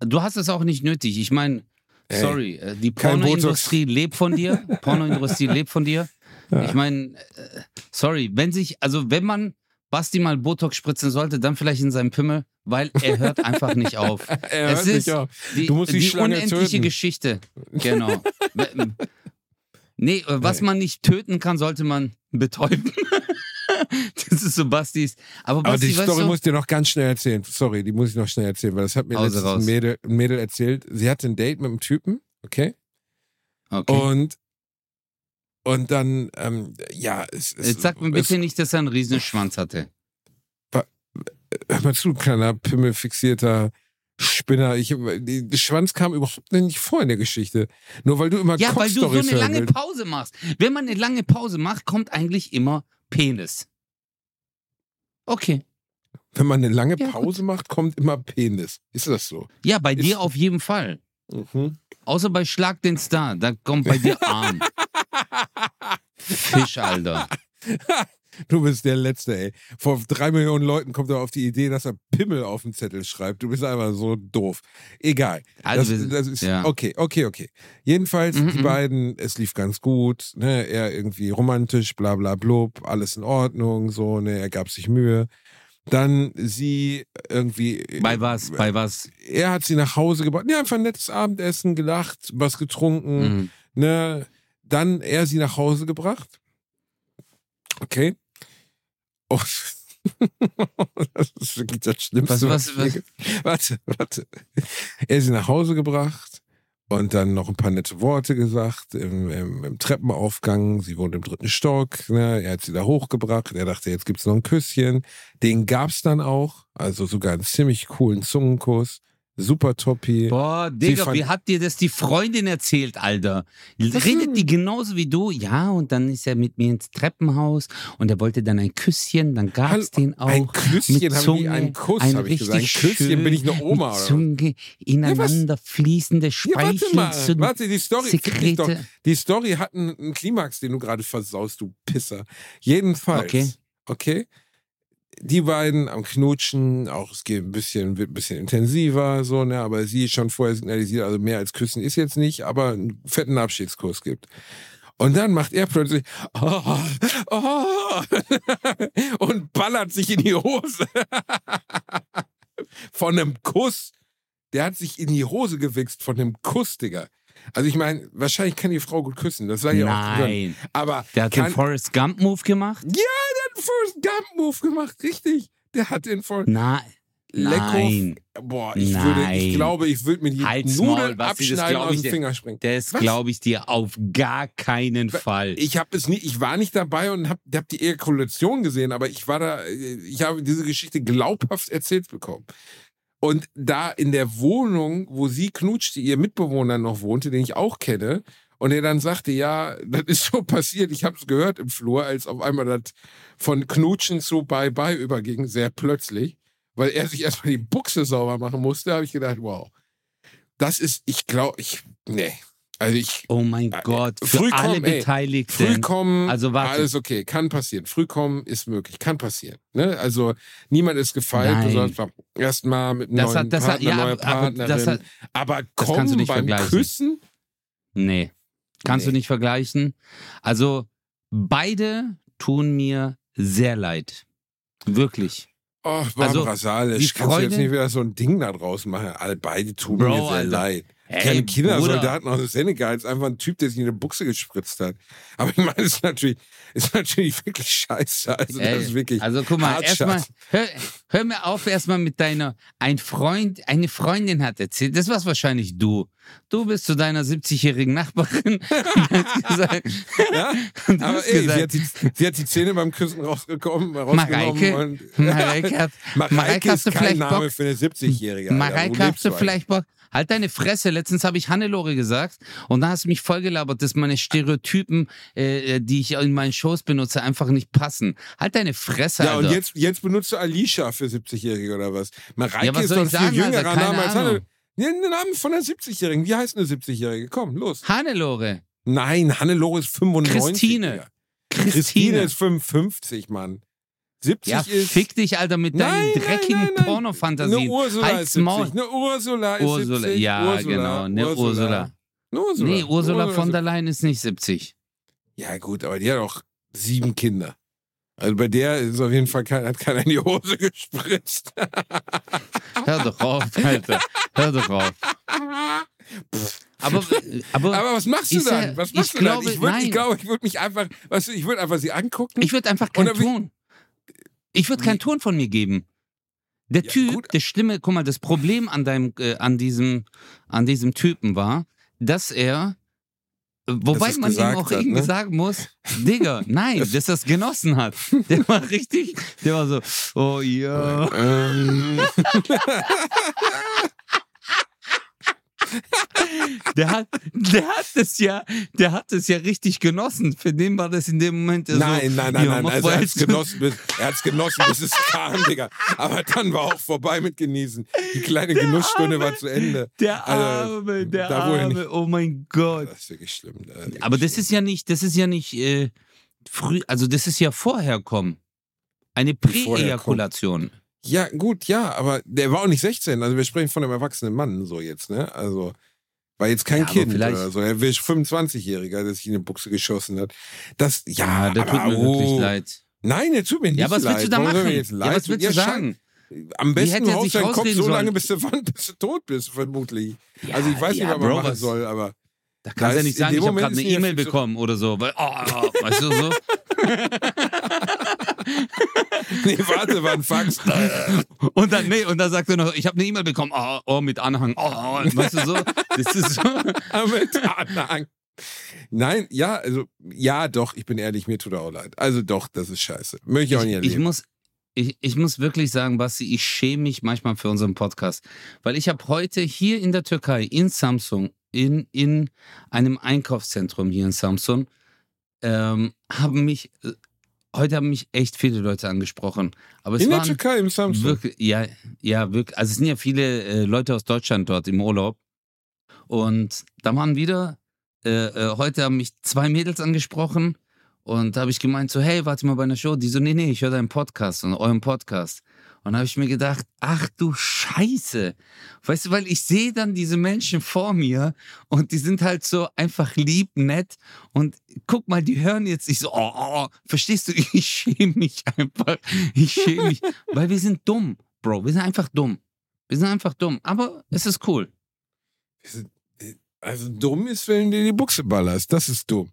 Du hast es auch nicht nötig. Ich meine, sorry, äh, die Pornoindustrie lebt von dir. Pornoindustrie lebt von dir. Ja. Ich meine, äh, sorry, wenn sich, also wenn man Basti mal Botox spritzen sollte, dann vielleicht in seinem Pimmel, weil er hört einfach nicht auf. er es hört ist nicht auf. Die, du musst die, die Schlange unendliche töten. Geschichte. Genau. nee, äh, was man nicht töten kann, sollte man betäuben. das ist so Bastis. Aber, Basti, Aber die Story du, muss ich dir noch ganz schnell erzählen. Sorry, die muss ich noch schnell erzählen, weil das hat mir letztens ein Mädel, ein Mädel erzählt. Sie hatte ein Date mit einem Typen, okay? Okay. Und und dann, ähm, ja, es, es Jetzt sag mir bitte nicht, dass er einen riesen Schwanz hatte. hör mal zu, kleiner pimmelfixierter Spinner. Ich, der Schwanz kam überhaupt nicht vor in der Geschichte. Nur weil du immer Ja, weil du so eine lange willst. Pause machst. Wenn man eine lange Pause macht, kommt eigentlich immer Penis. Okay. Wenn man eine lange Ja, Pause macht, kommt immer Penis. Ist das so? Ja, bei Ist- dir auf jeden Fall. Mhm. Außer bei Schlag den Star, da kommt bei dir Arm. Fisch, Alter. Du bist der Letzte, ey. Vor drei Millionen Leuten kommt er auf die Idee, dass er Pimmel auf den Zettel schreibt. Du bist einfach so doof. Egal. Also, das, das ist ja. okay, okay, okay. Jedenfalls, Mhm, die mhm. beiden, es lief ganz gut, ne, er irgendwie romantisch, bla bla blub, alles in Ordnung, so, ne, er gab sich Mühe. Dann sie irgendwie. Bei was? Bei was? Er hat sie nach Hause gebracht. Ja, einfach ein nettes Abendessen, gelacht, was getrunken, Mhm. ne. Dann er sie nach Hause gebracht. Okay. Oh. das ist wirklich das Schlimmste. Was- was- je- Warte, warte. Er sie nach Hause gebracht und dann noch ein paar nette Worte gesagt im, im, im Treppenaufgang. Sie wohnt im dritten Stock. Ne? Er hat sie da hochgebracht. Er dachte, jetzt gibt's noch ein Küsschen. Den gab's dann auch. Also sogar einen ziemlich coolen Zungenkuss. Super Toppi. Boah, Digga, wie hat dir das die Freundin erzählt, Alter? Redet die genauso wie du? Ja, und dann ist er mit mir ins Treppenhaus und er wollte dann ein Küsschen, dann gab's Hallo, den auch. ein Küsschen, mit Zunge, einen Kuss, ein habe ich gesagt. Ein richtig Küsschen, bin ich eine Oma, Mit oder? Zunge ineinander fließende Ja, warte Speichel. mal, warte, die Story, dich doch. Sekrete. die Story hat einen, einen Klimax, den du gerade versaust, du Pisser. Jedenfalls, Okay. okay, die beiden am Knutschen, auch es geht ein bisschen, wird ein bisschen intensiver, so, ne, aber sie schon vorher signalisiert, also mehr als Küssen ist jetzt nicht, aber einen fetten Abschiedskurs gibt. Und dann macht er plötzlich oh, oh, und ballert sich in die Hose. Von einem Kuss. Der hat sich in die Hose gewichst von einem Kuss, Digga. Also ich meine, wahrscheinlich kann die Frau gut küssen, das sei ja auch. Nein. Aber Der hat kann, den Forrest Gump Move gemacht? ja, der hat einen Forrest Gump Move gemacht, richtig. Der hat den Forrest nein. Boah, ich würde, ich Nein. glaube, ich würde mir die Halt's Maul, Nudeln das abschneiden aus dem dir. Finger springen. Das glaube ich dir auf gar keinen Fall. Ich habe es nie, ich war nicht dabei und habe hab die Ejakulation gesehen, aber ich war da, ich habe diese Geschichte glaubhaft erzählt bekommen. Und da in der Wohnung, wo sie knutschte, ihr Mitbewohner noch wohnte, den ich auch kenne, und er dann sagte, ja, das ist so passiert, ich habe es gehört im Flur, als auf einmal das von Knutschen zu Bye-Bye überging, sehr plötzlich, weil er sich erstmal die Buchse sauber machen musste, habe ich gedacht, wow, das ist, ich glaube, ich, nee. Also ich, Oh mein Äh, Gott, für früh alle kommen, ey, Beteiligten. früh kommen, Also warte. alles okay, kann passieren. Früh kommen ist möglich, kann passieren. Ne? Also niemand ist gefeilt, du sollst erstmal mit einem Das hat- neuen das hat- Partner, ja, neuer aber- aber Partnerin. das hat- aber kannst du kommen beim. Küssen? Nee. Kannst Nee. du nicht vergleichen. Also, beide tun mir sehr leid. Wirklich. Oh, Barbara Also, Salisch, kannst du jetzt Freude- nicht wieder so ein Ding da draus machen? Alle beide tun Bro, mir sehr Alter. leid. Ey, Keine. Kindersoldaten aus dem Senegal, ist einfach ein Typ, der sich in eine Buchse gespritzt hat. Aber ich meine, ist natürlich, ist natürlich wirklich scheiße. Also, Ey, das ist wirklich. also guck mal, erstmal, hör, hör mir auf erstmal mit deiner, ein Freund, eine Freundin hat erzählt, das warst wahrscheinlich du. Du bist zu deiner 70-jährigen Nachbarin und hast gesagt, Ja, und aber hast ey, gesagt sie hat, die, sie hat die Zähne beim Küssen rausgekommen, rausgenommen. Mareike, und, Mareike, hat, Mareike, Mareike, hast ist du kein vielleicht Name Bock? für eine 70-Jährige. Alter. Wo Mareike, hast du vielleicht Bock? Halt deine Fresse. Letztens habe ich Hannelore gesagt und da hast du mich vollgelabert, dass meine Stereotypen, äh, die ich in meinen Shows benutze, einfach nicht passen. Halt deine Fresse, Ja, und Alter. jetzt, jetzt benutzt du Alicia für 70-Jährige oder was? Mareike Ja, was ist soll doch ein ich viel sagen, jüngerer Alter? Keine Name als Ahnung. Hanne. Ja, ein Name von einer 70-Jährigen. Wie heißt eine 70-Jährige? Komm, los. Hannelore. Nein, Hannelore ist 95. Christine. Digga. Christine Christine. ist 55, Mann. 70 Ja, ist. fick dich, Alter, mit deinen Nein, nein, dreckigen nein, nein. Pornofantasien. Eine Ursula Halt's ist 70. Maul. Eine Ursula ist Ursula, 70. ja, Ursula, genau, eine Ursula. Eine Ursula. Nee, Ursula von der Leyen ist nicht 70. Ja, gut, aber die hat auch sieben Kinder. Also bei der ist auf jeden Fall kein, hat keiner in die Hose gespritzt. Hör doch auf, Alter. Hör doch auf. Aber, aber, Aber was machst du dann? Was ich machst du glaube, dann? Ich würde, ich glaube, ich würde mich einfach, weißt du, ich würde einfach sie angucken. ich würde einfach wie- Ton. Ich würde keinen Ton von mir geben. Der Ja, Typ, gut. das Schlimme, guck mal, das Problem an deinem, äh, an diesem, an diesem Typen war, dass er, äh, wobei es man ihm auch hat, irgendwie ne? sagen muss, Digga, nein, dass er es genossen hat. Der war richtig, der war so, oh ja. Ähm, Der hat, der hat es ja, der hat es ja richtig genossen. Für den war das in dem Moment so. nein, nein, nein, nein. Also er hat es genossen, bis, er hat's genossen, bis es kam, Digga. Aber dann war auch vorbei mit Genießen. Die kleine Genussstunde war zu Ende. Der Also, Arme, der da wurde Arme, oh mein Gott. Das ist wirklich schlimm. Das ist wirklich Aber das schlimm. ist ja nicht, das ist ja nicht äh, früh, also das ist ja vorher kommen. Eine. Präejakulation. Ja, gut, ja, aber der war auch nicht 16. Also wir sprechen von einem erwachsenen Mann so jetzt, ne? Also war jetzt kein Ja, Kind vielleicht- oder so. Er wäre 25-Jähriger, der sich in eine Buchse geschossen hat. Das, ja, Ja, der tut mir oh. wirklich leid. Nein, der tut mir nicht Ja, was leid. willst du da Warum machen? jetzt Ja, leid was tun? willst du Ja, sagen? Am besten haust deinen Kopf so lange, bis du, wann, bis du tot bist, vermutlich. Ja, also ich weiß ja, nicht, was man machen was- soll, aber Da kannst du ja ist- nicht sagen, ich habe gerade eine ist E-Mail bekommen oder so. Weil, oh, weißt du so? nee, warte, war ein Fax. Und dann, nee, und dann sagt er noch, ich habe eine E-Mail bekommen, oh, oh, mit Anhang, oh, weißt du so? Das ist so. mit Anhang. Nein, ja, also, ja, doch, ich bin ehrlich, mir tut er auch leid. Also doch, das ist scheiße. Möchte ich auch nicht Ich, ich, erleben. muss, ich, ich muss wirklich sagen, Basti, ich schäme mich manchmal für unseren Podcast. Weil ich habe heute hier in der Türkei, in Samsung, in, in einem Einkaufszentrum hier in Samsung, ähm, haben mich, äh, heute haben mich echt viele Leute angesprochen. Aber es In der waren Türkei, im Samsung. wirklich, ja, ja, wirklich. Also es sind ja viele äh, Leute aus Deutschland dort im Urlaub. Und da waren wieder, äh, äh, heute haben mich zwei Mädels angesprochen und da habe ich gemeint so, hey, warte mal bei einer Show. Die so, nee, nee, ich höre deinen Podcast und euren Podcast. Und habe ich mir gedacht, ach du Scheiße. Weißt du, weil ich sehe dann diese Menschen vor mir und die sind halt so einfach lieb, nett und guck mal, die hören jetzt nicht so, oh, oh, verstehst du, ich schäme mich einfach. Ich schäme mich, weil wir sind dumm, Bro. Wir sind einfach dumm. Wir sind einfach dumm, aber es ist cool. Also dumm ist, wenn du die Buchse ballerst. Das ist dumm.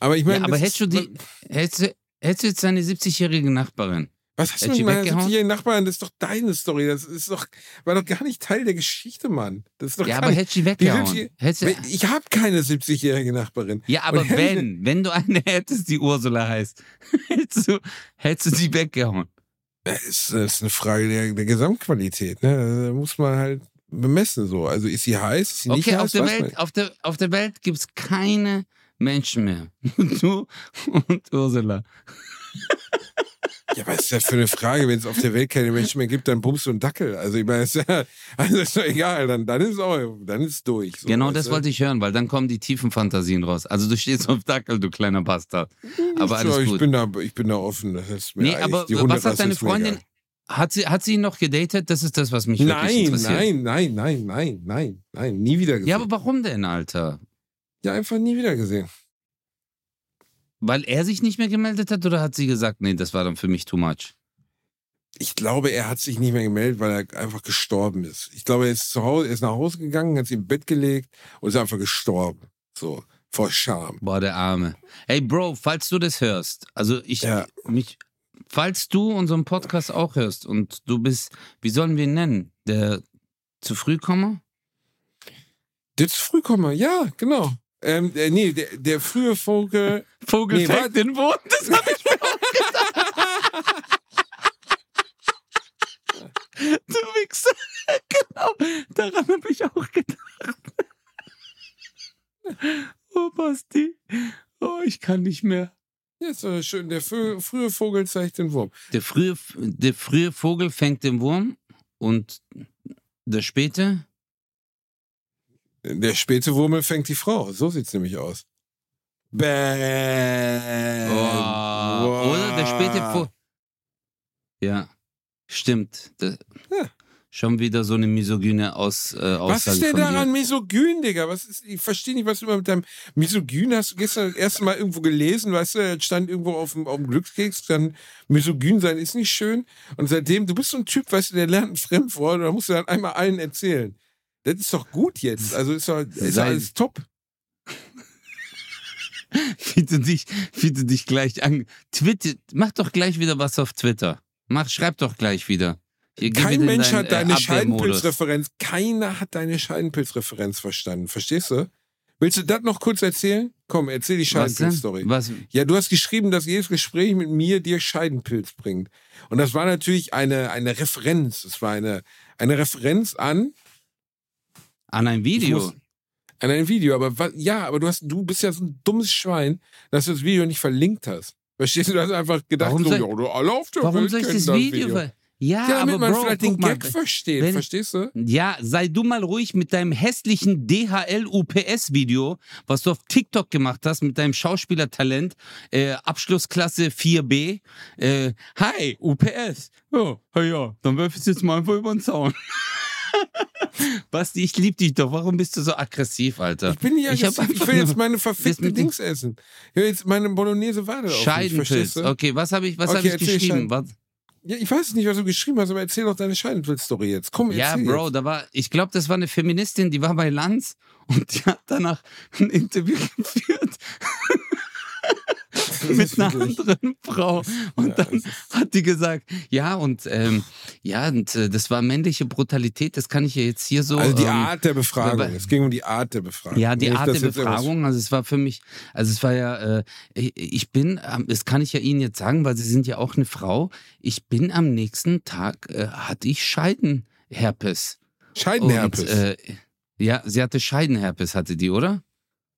Aber ich meine, Ja, aber hättest du die, hättest hättest du jetzt deine 70-jährige Nachbarin? Was hast du mit meiner? 70-jährigen Nachbarin? Das ist doch deine Story. Das ist doch, war doch gar nicht Teil der Geschichte, Mann. Das ist doch Ja, aber nicht, die Die weggehauen? 70 Hättest du, Wenn- Ich habe keine 70-jährige Nachbarin. ja, aber hätte- wenn, wenn du eine hättest, die Ursula heißt, hättest du, hättest du die weggehauen. Das ist, das ist eine Frage der, der Gesamtqualität. Ne? Da muss man halt bemessen so. Also ist sie heiß, ist sie nicht Okay, heiß? auf der, Weiß man Welt, auf, der, auf der Welt gibt es keine Menschen mehr. du und Ursula. Ja, was ist das für eine Frage? Wenn es auf der Welt keine Menschen mehr gibt, dann bummst du einen Dackel. Also ich meine, ist ja, also ist doch egal, dann, dann ist auch, dann ist durch. So, genau das wollte ich hören, weil dann kommen die tiefen Fantasien raus. Also du stehst auf Dackel, du kleiner Bastard. Aber alles ich gut. bin da, ich bin da offen. Das ist mir Nee, aber die was hat deine Freundin? Hat sie, hat sie ihn noch gedatet? Das ist das, was mich Nein, interessiert. nein, nein, nein, nein, nein, nein, nie wieder gesehen. Ja, aber warum denn, Alter? ja, einfach nie wieder gesehen. Weil er sich nicht mehr gemeldet hat oder hat sie gesagt, nee, das war dann für mich too much? Ich glaube, er hat sich nicht mehr gemeldet, weil er einfach gestorben ist. Ich glaube, er ist zu Hause, er ist nach Hause gegangen, hat sich im Bett gelegt und ist einfach gestorben. So, vor Scham. Boah, der Arme. Hey, Bro, falls du das hörst, also ich, Ja. mich, falls du unseren Podcast auch hörst und du bist, wie sollen wir ihn nennen? Der zu früh komme? Der ist Frühkommer, ja, genau. Ähm, äh, nee, der, der frühe Vogel. Vogel Nee, fängt den Wurm, das hab ich mir auch gedacht. du Wichser. genau, daran habe ich auch gedacht. oh, Basti. Oh, ich kann nicht mehr. Ja, ist doch schön. Der frühe, frühe Vogel zeigt den Wurm. Der frühe, der frühe Vogel fängt den Wurm und der späte Der späte Wurmel fängt die Frau. So sieht's nämlich aus. Bäh. Oh, Oder der späte Vogel. Ja, stimmt. Ja. Schon wieder so eine misogyne Aus, äh, Aussage Was ist denn daran dir. misogyn, Digga? Was ist, ich verstehe nicht, was du immer mit deinem misogyn hast. Du gestern das erste Mal irgendwo gelesen, weißt du, stand irgendwo auf dem, auf dem Glückskeks, dann misogyn sein ist nicht schön. Und seitdem, du bist so ein Typ, weißt du, der lernt ein Fremdwort und da musst du dann einmal allen erzählen. Das ist doch gut jetzt. Also ist doch, ist alles top. Du dich, du dich gleich an. Twitter, mach doch gleich wieder was auf Twitter. Mach, schreib doch gleich wieder. Hier, Kein Mensch deinen, hat deine äh. Scheidenpilzreferenz. Keiner hat deine Scheidenpilzreferenz verstanden. Verstehst du? Willst du das noch kurz erzählen? Komm, erzähl die? Scheidenpilz-Story. Was? Ja, du hast geschrieben, dass jedes Gespräch mit mir dir Scheidenpilz bringt. Und das war natürlich eine, eine Referenz. Es war eine, eine Referenz an, An ein Video. muss- an ein Video. Aber ja, aber du hast, du bist ja so ein dummes Schwein, dass du das Video nicht verlinkt hast. Verstehst du? Du hast einfach gedacht, Warum so, soll- ja, du alle auf der Warum Welt soll ich das Video? ver- Ja, Ja, damit aber man Bro, vielleicht den mal, Gag versteht. wenn- Verstehst du? Ja, sei du mal ruhig mit deinem hässlichen DHL-UPS-Video, was du auf TikTok gemacht hast mit deinem Schauspielertalent, äh, Abschlussklasse 4b. Äh, hi, UPS. Ja, ja, ja, dann werf ich jetzt mal einfach über den Zaun. Basti, ich lieb dich doch. Warum bist du so aggressiv, Alter? Ich bin nicht Ich aggressiv. Ich, einfach will jetzt meine Das verfickte mit dem- Dings essen. Ich will jetzt meine Bolognese Wade Scheidenpilz. Okay, was habe ich, was Okay, hab ich geschrieben? Was? Ja, ich weiß nicht, was du geschrieben hast, aber erzähl doch deine Scheidenpilz-Story jetzt. Komm, Ja, erzähl Bro, jetzt. da war, ich glaube, das war eine Feministin, die war bei Lanz und die hat danach ein Interview geführt mit einer wirklich- anderen Frau. Und Ja, dann hat die gesagt, ja, und ähm, ja, und äh, das war männliche Brutalität, das kann ich ja jetzt hier so. Also die ähm, Art der Befragung. weil- Es ging um die Art der Befragung. Ja, die Art der Befragung, also es war für mich, also es war ja, äh, ich bin, das kann ich ja Ihnen jetzt sagen, weil Sie sind ja auch eine Frau, ich bin am nächsten Tag, äh, hatte ich Scheidenherpes. Scheidenherpes. Und, äh, ja, sie hatte Scheidenherpes, hatte die, oder?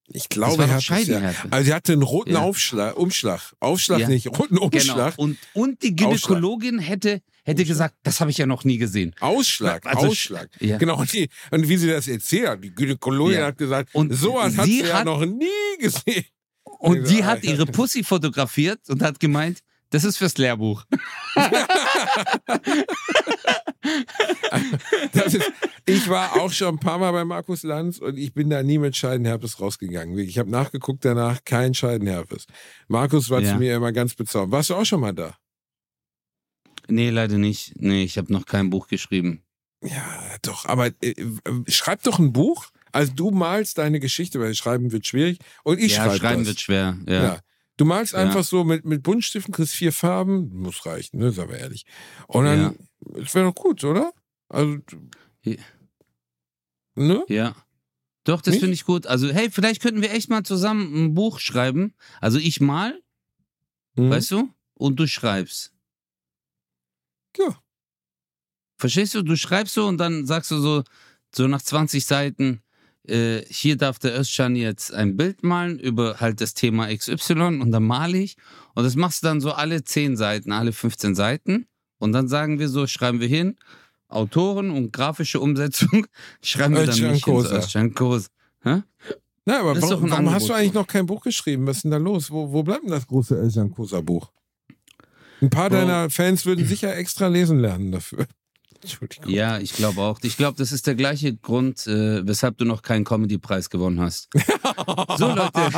Ich glaube, doch Herpes, ja. Also sie hatte einen roten Ja. Aufschlag, Umschlag. Aufschlag Ja. nicht, roten Umschlag. Genau. Und, und die Gynäkologin hätte, hätte gesagt, das habe ich ja noch nie gesehen. Ausschlag, Also, Ausschlag. ja. Genau, und, die, und wie sie das erzählt hat, die Gynäkologin hat gesagt, Und so was hat sie ja hat- noch nie gesehen. Und die hat ihre Pussy fotografiert und hat gemeint, das ist fürs Lehrbuch. Das ist, ich war auch schon ein paar Mal bei Markus Lanz und ich bin da nie mit Scheidenherpes rausgegangen. Ich habe nachgeguckt danach, kein Scheidenherpes. Markus war Ja. zu mir immer ganz bezaubert. Warst du auch schon mal da? Nee, leider nicht. Nee, ich habe noch kein Buch geschrieben. Ja, doch, aber äh, schreib doch ein Buch. Also du malst deine Geschichte, weil schreiben wird schwierig. Und ich ja, schreibe schreiben das. wird schwer. Ja. Ja. Du malst Ja. einfach so mit, mit Buntstiften, kriegst vier Farben, muss reichen, ne, sagen wir ehrlich. Und dann, es wäre doch gut, oder? Also, Ja. ne? Ja. Doch, das finde ich gut. Also, hey, vielleicht könnten wir echt mal zusammen ein Buch schreiben. Also ich mal, Mhm. weißt du, und du schreibst. Ja. Verstehst du? Du schreibst so und dann sagst du so so nach 20 Seiten, äh, hier darf der Özcan jetzt ein Bild malen über halt das Thema XY und dann male ich. Und das machst du dann so alle 10 Seiten, alle 15 Seiten. Und dann sagen wir so, schreiben wir hin, Autoren und grafische Umsetzung schreiben wir dann Özcan nicht hin. Kosa. Özcan Kosa. Hä? Na, aber warum, warum hast Angebot du eigentlich noch kein Buch geschrieben? Was ist denn da los? Wo, wo bleibt denn das große Elsan Kosa Buch? Ein paar Bro. deiner Fans würden sicher extra lesen lernen dafür. Entschuldigung. Ja, ich glaube auch. Ich glaube, das ist der gleiche Grund, äh, weshalb du noch keinen Comedy-Preis gewonnen hast. So, Leute.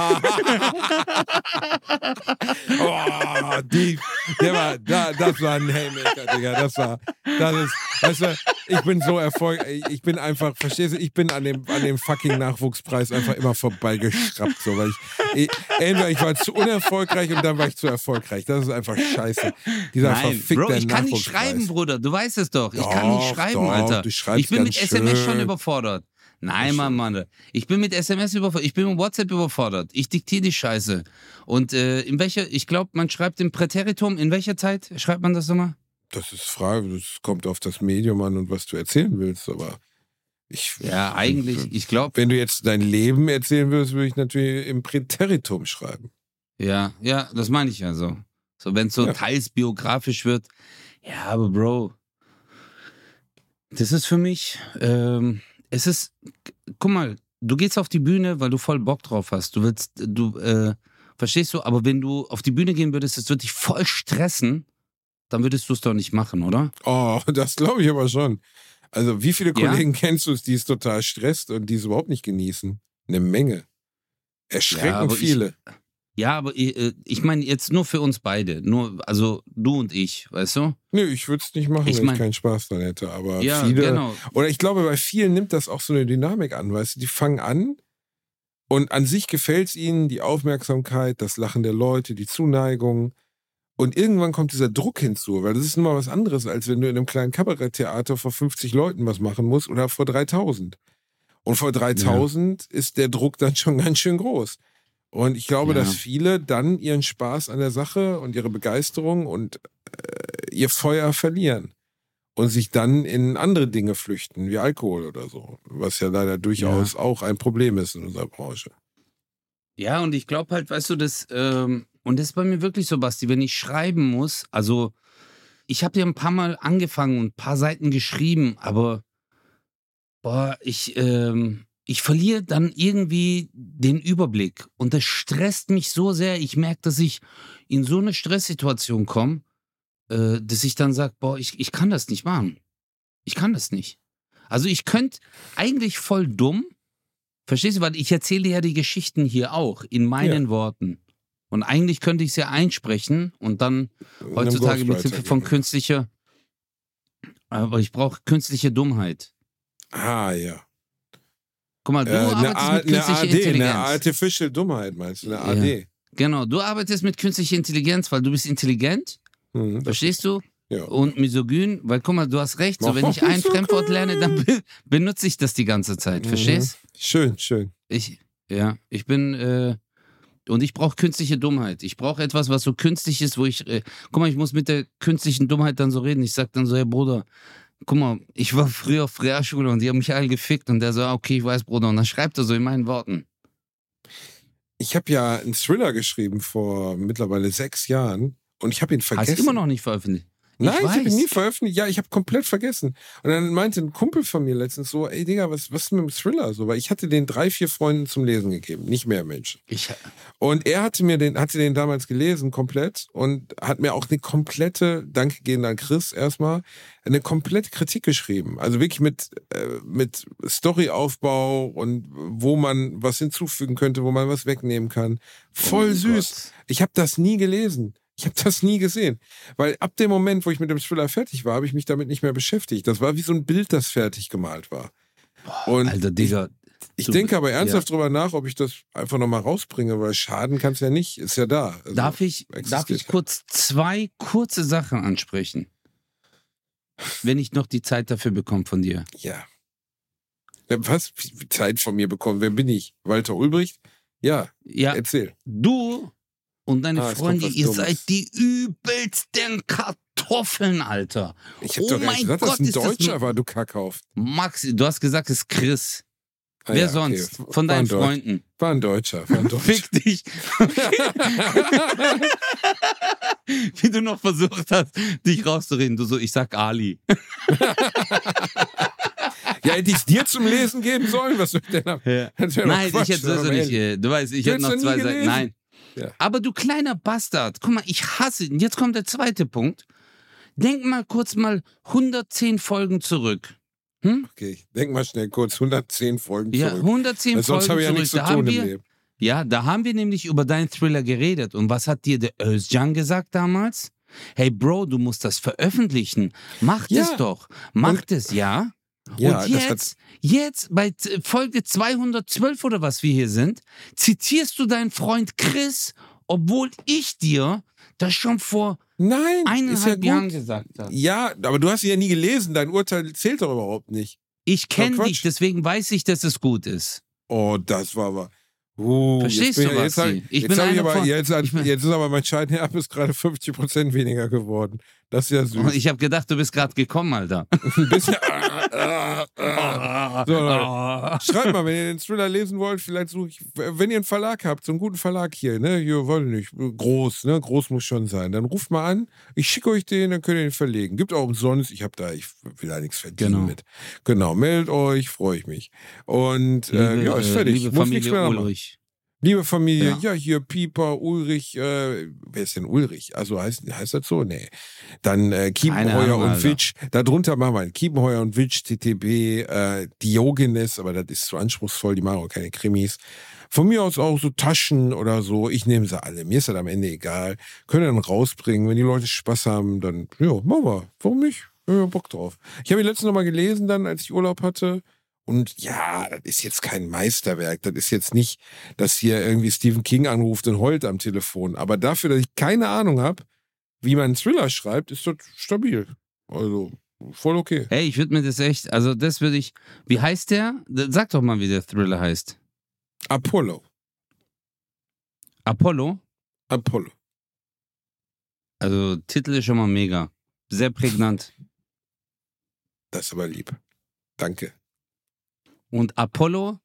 oh, die, der war, da, das war ein Haymaker, Digga. Das war, das ist, weißt du, ich bin so erfolgreich, ich bin einfach, verstehst du, ich bin an dem, an dem fucking Nachwuchspreis einfach immer vorbeigeschraubt, so, weil ich, entweder ich war zu unerfolgreich und dann war ich zu erfolgreich. Das ist einfach scheiße. Dieser Nein, verfickte Bro, ich kann nicht schreiben, Bruder. Du weißt es doch. Ich kann nicht schreiben, doch, Alter. du schreibst ich bin mit SMS schon schön. überfordert. Nein, Mann, Mann. Ich bin mit SMS überfordert. Ich bin mit WhatsApp überfordert. Ich diktiere die Scheiße. Und äh, in welcher, ich glaube, man schreibt im Präteritum, in welcher Zeit schreibt man das nochmal? Das ist Frage, das kommt auf das Medium an und was du erzählen willst, aber ich. Ja, eigentlich, ich glaube, Wenn du jetzt dein Leben erzählen würdest, würde ich natürlich im Präteritum schreiben. ja, ja, das meine ich ja so. So, wenn es so Ja. teils biografisch wird. Ja, aber Bro, das ist für mich, ähm, es ist, guck mal, du gehst auf die Bühne, weil du voll Bock drauf hast. Du willst, du, äh, verstehst du? Aber wenn du auf die Bühne gehen würdest, es würde dich voll stressen, dann würdest du es doch nicht machen, oder? Oh, das glaube ich aber schon. Also, wie viele Ja? Kollegen kennst du, die es total stresst und die es überhaupt nicht genießen? Eine Menge. Erschreckend Ja, aber ich- viele. Ja, aber ich, äh, ich meine jetzt nur für uns beide. Nur, also du und ich, weißt du? Nö, ich würde es nicht machen, Ich wenn mein- ich keinen Spaß dran hätte. Aber Ja, viele. genau. Oder ich glaube, bei vielen nimmt das auch so eine Dynamik an, weißt du, die fangen an und an sich gefällt es ihnen, die Aufmerksamkeit, das Lachen der Leute, die Zuneigung. Und irgendwann kommt dieser Druck hinzu, weil das ist nun mal was anderes, als wenn du in einem kleinen Kabaretttheater vor 50 Leuten was machen musst oder vor 3000. Und vor 3000 ist der Druck dann schon ganz schön groß. Und ich glaube, Ja. dass viele dann ihren Spaß an der Sache und ihre Begeisterung und äh, ihr Feuer verlieren und sich dann in andere Dinge flüchten, wie Alkohol oder so, was ja leider durchaus auch ein Problem ist in unserer Branche. Ja, und ich glaube halt, weißt du, das, ähm, und das ist bei mir wirklich so, Basti, wenn ich schreiben muss, also ich habe ja ein paar Mal angefangen und ein paar Seiten geschrieben, aber boah, ich, ähm, ich verliere dann irgendwie den Überblick und das stresst mich so sehr. Ich merke, dass ich in so eine Stresssituation komme, äh, dass ich dann sage, boah, ich, ich kann das nicht machen. Ich kann das nicht. Also ich könnte eigentlich voll dumm, verstehst du, weil ich erzähle ja die Geschichten hier auch in meinen Worten. Und eigentlich könnte ich es ja einsprechen und dann Und heutzutage mit Hilfe von künstlicher, aber ich brauche künstliche Dummheit. Ah, ja. Guck mal, du Äh, eine, arbeitest mit eine künstlicher AD, eine Intelligenz. Artificial Dummheit meinst du, eine Ja. AD. Genau, du arbeitest mit künstlicher Intelligenz, weil du bist intelligent, Hm, das- verstehst du? Ja. Und misogyn, weil guck mal, du hast recht, so wenn ich ein. Fremdwort lerne, dann be benutze ich das die ganze Zeit, Mhm. verstehst? Schön, schön. Ich, ja, ich bin, äh, und ich brauche künstliche Dummheit. Ich brauche etwas, was so künstlich ist, wo ich, äh, guck mal, ich muss mit der künstlichen Dummheit dann so reden. Ich sag dann so, hey Bruder, guck mal, ich war früher auf Realschule und die haben mich alle gefickt und der so, ah, okay, ich weiß, Bruder. Und dann schreibt er so in meinen Worten. Ich habe ja einen Thriller geschrieben vor mittlerweile sechs Jahren und ich habe ihn vergessen. Hast du immer noch nicht veröffentlicht? Nein, ich, habe weiß. ihn nie veröffentlicht. Ja, ich habe komplett vergessen. Und dann meinte ein Kumpel von mir letztens so, ey Digga, was, was ist mit dem Thriller so? Weil ich hatte den drei, vier Freunden zum Lesen gegeben, nicht mehr Menschen. Ich, Und er hatte mir den, hatte den damals gelesen komplett und hat mir auch eine komplette, danke gehen an Chris erstmal, eine komplette Kritik geschrieben. Also wirklich mit, äh, mit Storyaufbau und wo man was hinzufügen könnte, wo man was wegnehmen kann. Voll Oh süß. Gott. Ich habe das nie gelesen. Ich habe das nie gesehen. Weil ab dem Moment, wo ich mit dem Thriller fertig war, habe ich mich damit nicht mehr beschäftigt. Das war wie so ein Bild, das fertig gemalt war. Und Alter, Digga. ich du- denke aber ernsthaft drüber nach, ob ich das einfach nochmal rausbringe, weil schaden kann es ja nicht, ist ja da. Also, Darf ich, darf ich kurz zwei kurze Sachen ansprechen? Wenn ich noch die Zeit dafür bekomme von dir. Ja. Ja, Was? Zeit von mir bekommen? Wer bin ich? Walter Ulbricht? Ja, Ja, erzähl. du und deine Ah, es Freunde, ihr Dummes. seid die übelsten Kartoffeln, Alter. Ich hab Oh doch mein gesagt, dass Gott, ein ist das Deutscher ein- war, du Kackhauft. Max, du hast gesagt, es ist Chris. Ah, Wer ja, sonst? okay. Von War deinen ein Freunden. War ein Deutscher, war ein Deutscher. Fick dich. Wie du noch versucht hast, dich rauszureden. Du so, ich sag Ali. ja, hätte ich es dir zum Lesen geben sollen? Was soll ich denn? Das doch Nein, ich hätte das nicht. äh, Du weißt, ich Du hätte noch zwei Seiten. Nein. Ja. Aber du kleiner Bastard. Guck mal, ich hasse ihn. Jetzt kommt der zweite Punkt. Denk mal kurz mal 110 Folgen zurück. Hm? Okay, ich denk mal schnell kurz, 110 Folgen Ja, zurück. 110 Weil sonst habe Folgen ich ja zurück. nichts zu Da haben tun im wir, Leben. ja, da haben wir nämlich über deinen Thriller geredet. Und was hat dir der Özcan gesagt damals? Hey Bro, du musst das veröffentlichen. Mach Ja. das doch. Mach Und- das, ja? Ja, und jetzt, jetzt bei Folge 212 oder was wir hier sind, zitierst du deinen Freund Chris, obwohl ich dir das schon vor Nein, ist ja eineinhalb gut. Jahren gesagt habe. Ja, aber du hast sie ja nie gelesen. Dein Urteil zählt doch überhaupt nicht. Ich kenne dich, deswegen weiß ich, dass es gut ist. Oh, das war aber. Uh, Verstehst jetzt bin, du, jetzt, Basti? hab- Ich jetzt bin ich aber, jetzt, jetzt ist aber mein Scheidenherpes gerade 50% weniger geworden. Das ist ja süß. Und ich habe gedacht, du bist gerade gekommen, Alter. Ein bisschen. So. Schreibt mal, wenn ihr den Thriller lesen wollt, vielleicht suche ich, wenn ihr einen Verlag habt, so einen guten Verlag hier, ne, hier, ich nicht, groß, ne, groß muss schon sein, dann ruft mal an, ich schicke euch den, dann könnt ihr den verlegen. Gibt auch umsonst, ich habe da, ich will da nichts verdienen Genau. mit. Genau, meldet euch, freue ich mich. Und äh, Liebe, ja, ist äh, fertig. liebe muss nichts Familie mehr machen. Liebe Familie, Ja. ja, hier Pieper, Ulrich, äh, wer ist denn Ulrich? Also heißt, heißt das so? Nee. Dann äh, Kiepenheuer Ahnung, und. Witsch. Darunter machen wir einen Kiepenheuer und Witsch, TTB, äh, Diogenes, aber das ist zu anspruchsvoll, die machen auch keine Krimis. Von mir aus auch so Taschen oder so. Ich nehme sie alle. Mir ist das am Ende egal. Können dann rausbringen. Wenn die Leute Spaß haben, dann, ja, machen wir. Warum nicht? Ich hab Bock drauf. Ich habe ihn letztens noch mal gelesen, dann, als ich Urlaub hatte. Und ja, das ist jetzt kein Meisterwerk. Das ist jetzt nicht, dass hier irgendwie Stephen King anruft und heult am Telefon. Aber dafür, dass ich keine Ahnung habe, wie man einen Thriller schreibt, ist das stabil. Also, voll okay. Hey, ich würde mir das echt, also das würde ich, wie heißt der? Sag doch mal, wie der Thriller heißt. Apollo. Apollo? Apollo. Also Titel ist schon mal mega. Sehr prägnant. Das ist aber lieb. Danke. Und Apollo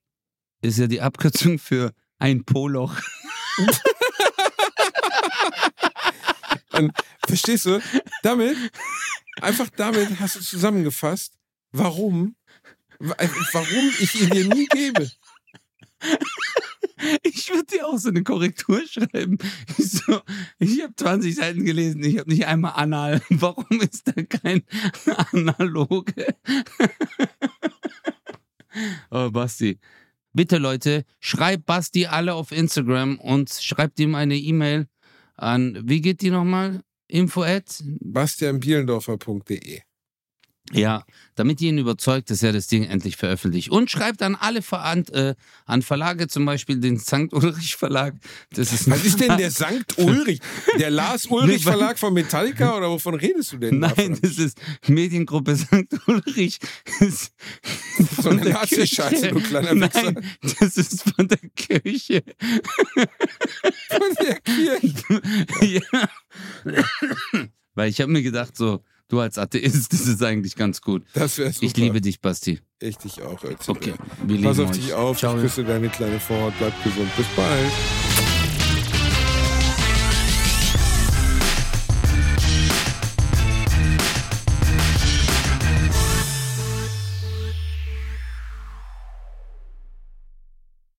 ist ja die Abkürzung für ein Poloch. Und verstehst du? Damit, einfach damit hast du zusammengefasst, warum, wa- warum ich ihn dir nie gebe. Ich würde dir auch so eine Korrektur schreiben. Ich, so, ich habe 20 Seiten gelesen, ich habe nicht einmal anal. Warum ist da kein Analoge? oh, Basti. Bitte, Leute, schreibt Basti alle auf Instagram und schreibt ihm eine E-Mail an, wie geht die nochmal? Info at? bastianbielendorfer.de Ja, damit ihr ihn überzeugt, dass er das Ding endlich veröffentlicht. Und schreibt an alle Veran äh, an Verlage, zum Beispiel den St. Ulrich Verlag. Das ist Was ist denn der Sankt Ulrich? Der Lars Ulrich Verlag von Metallica oder wovon redest du denn? Nein, das ist Mediengruppe St. Ulrich. Das So von eine der Nazi-Scheiße, du kleiner Wichser. Nein, das ist von der Kirche. Von der Kirche. ja. Weil ich habe mir gedacht, so, du als Atheist, das ist eigentlich ganz gut. Das wäre super. Ich liebe dich, Basti. Ich dich auch. Özil. Okay, wir lieben Pass auf euch. dich auf. Ciao. Ich küsse deine kleine Vorhaut. Bleib gesund. Bis bald.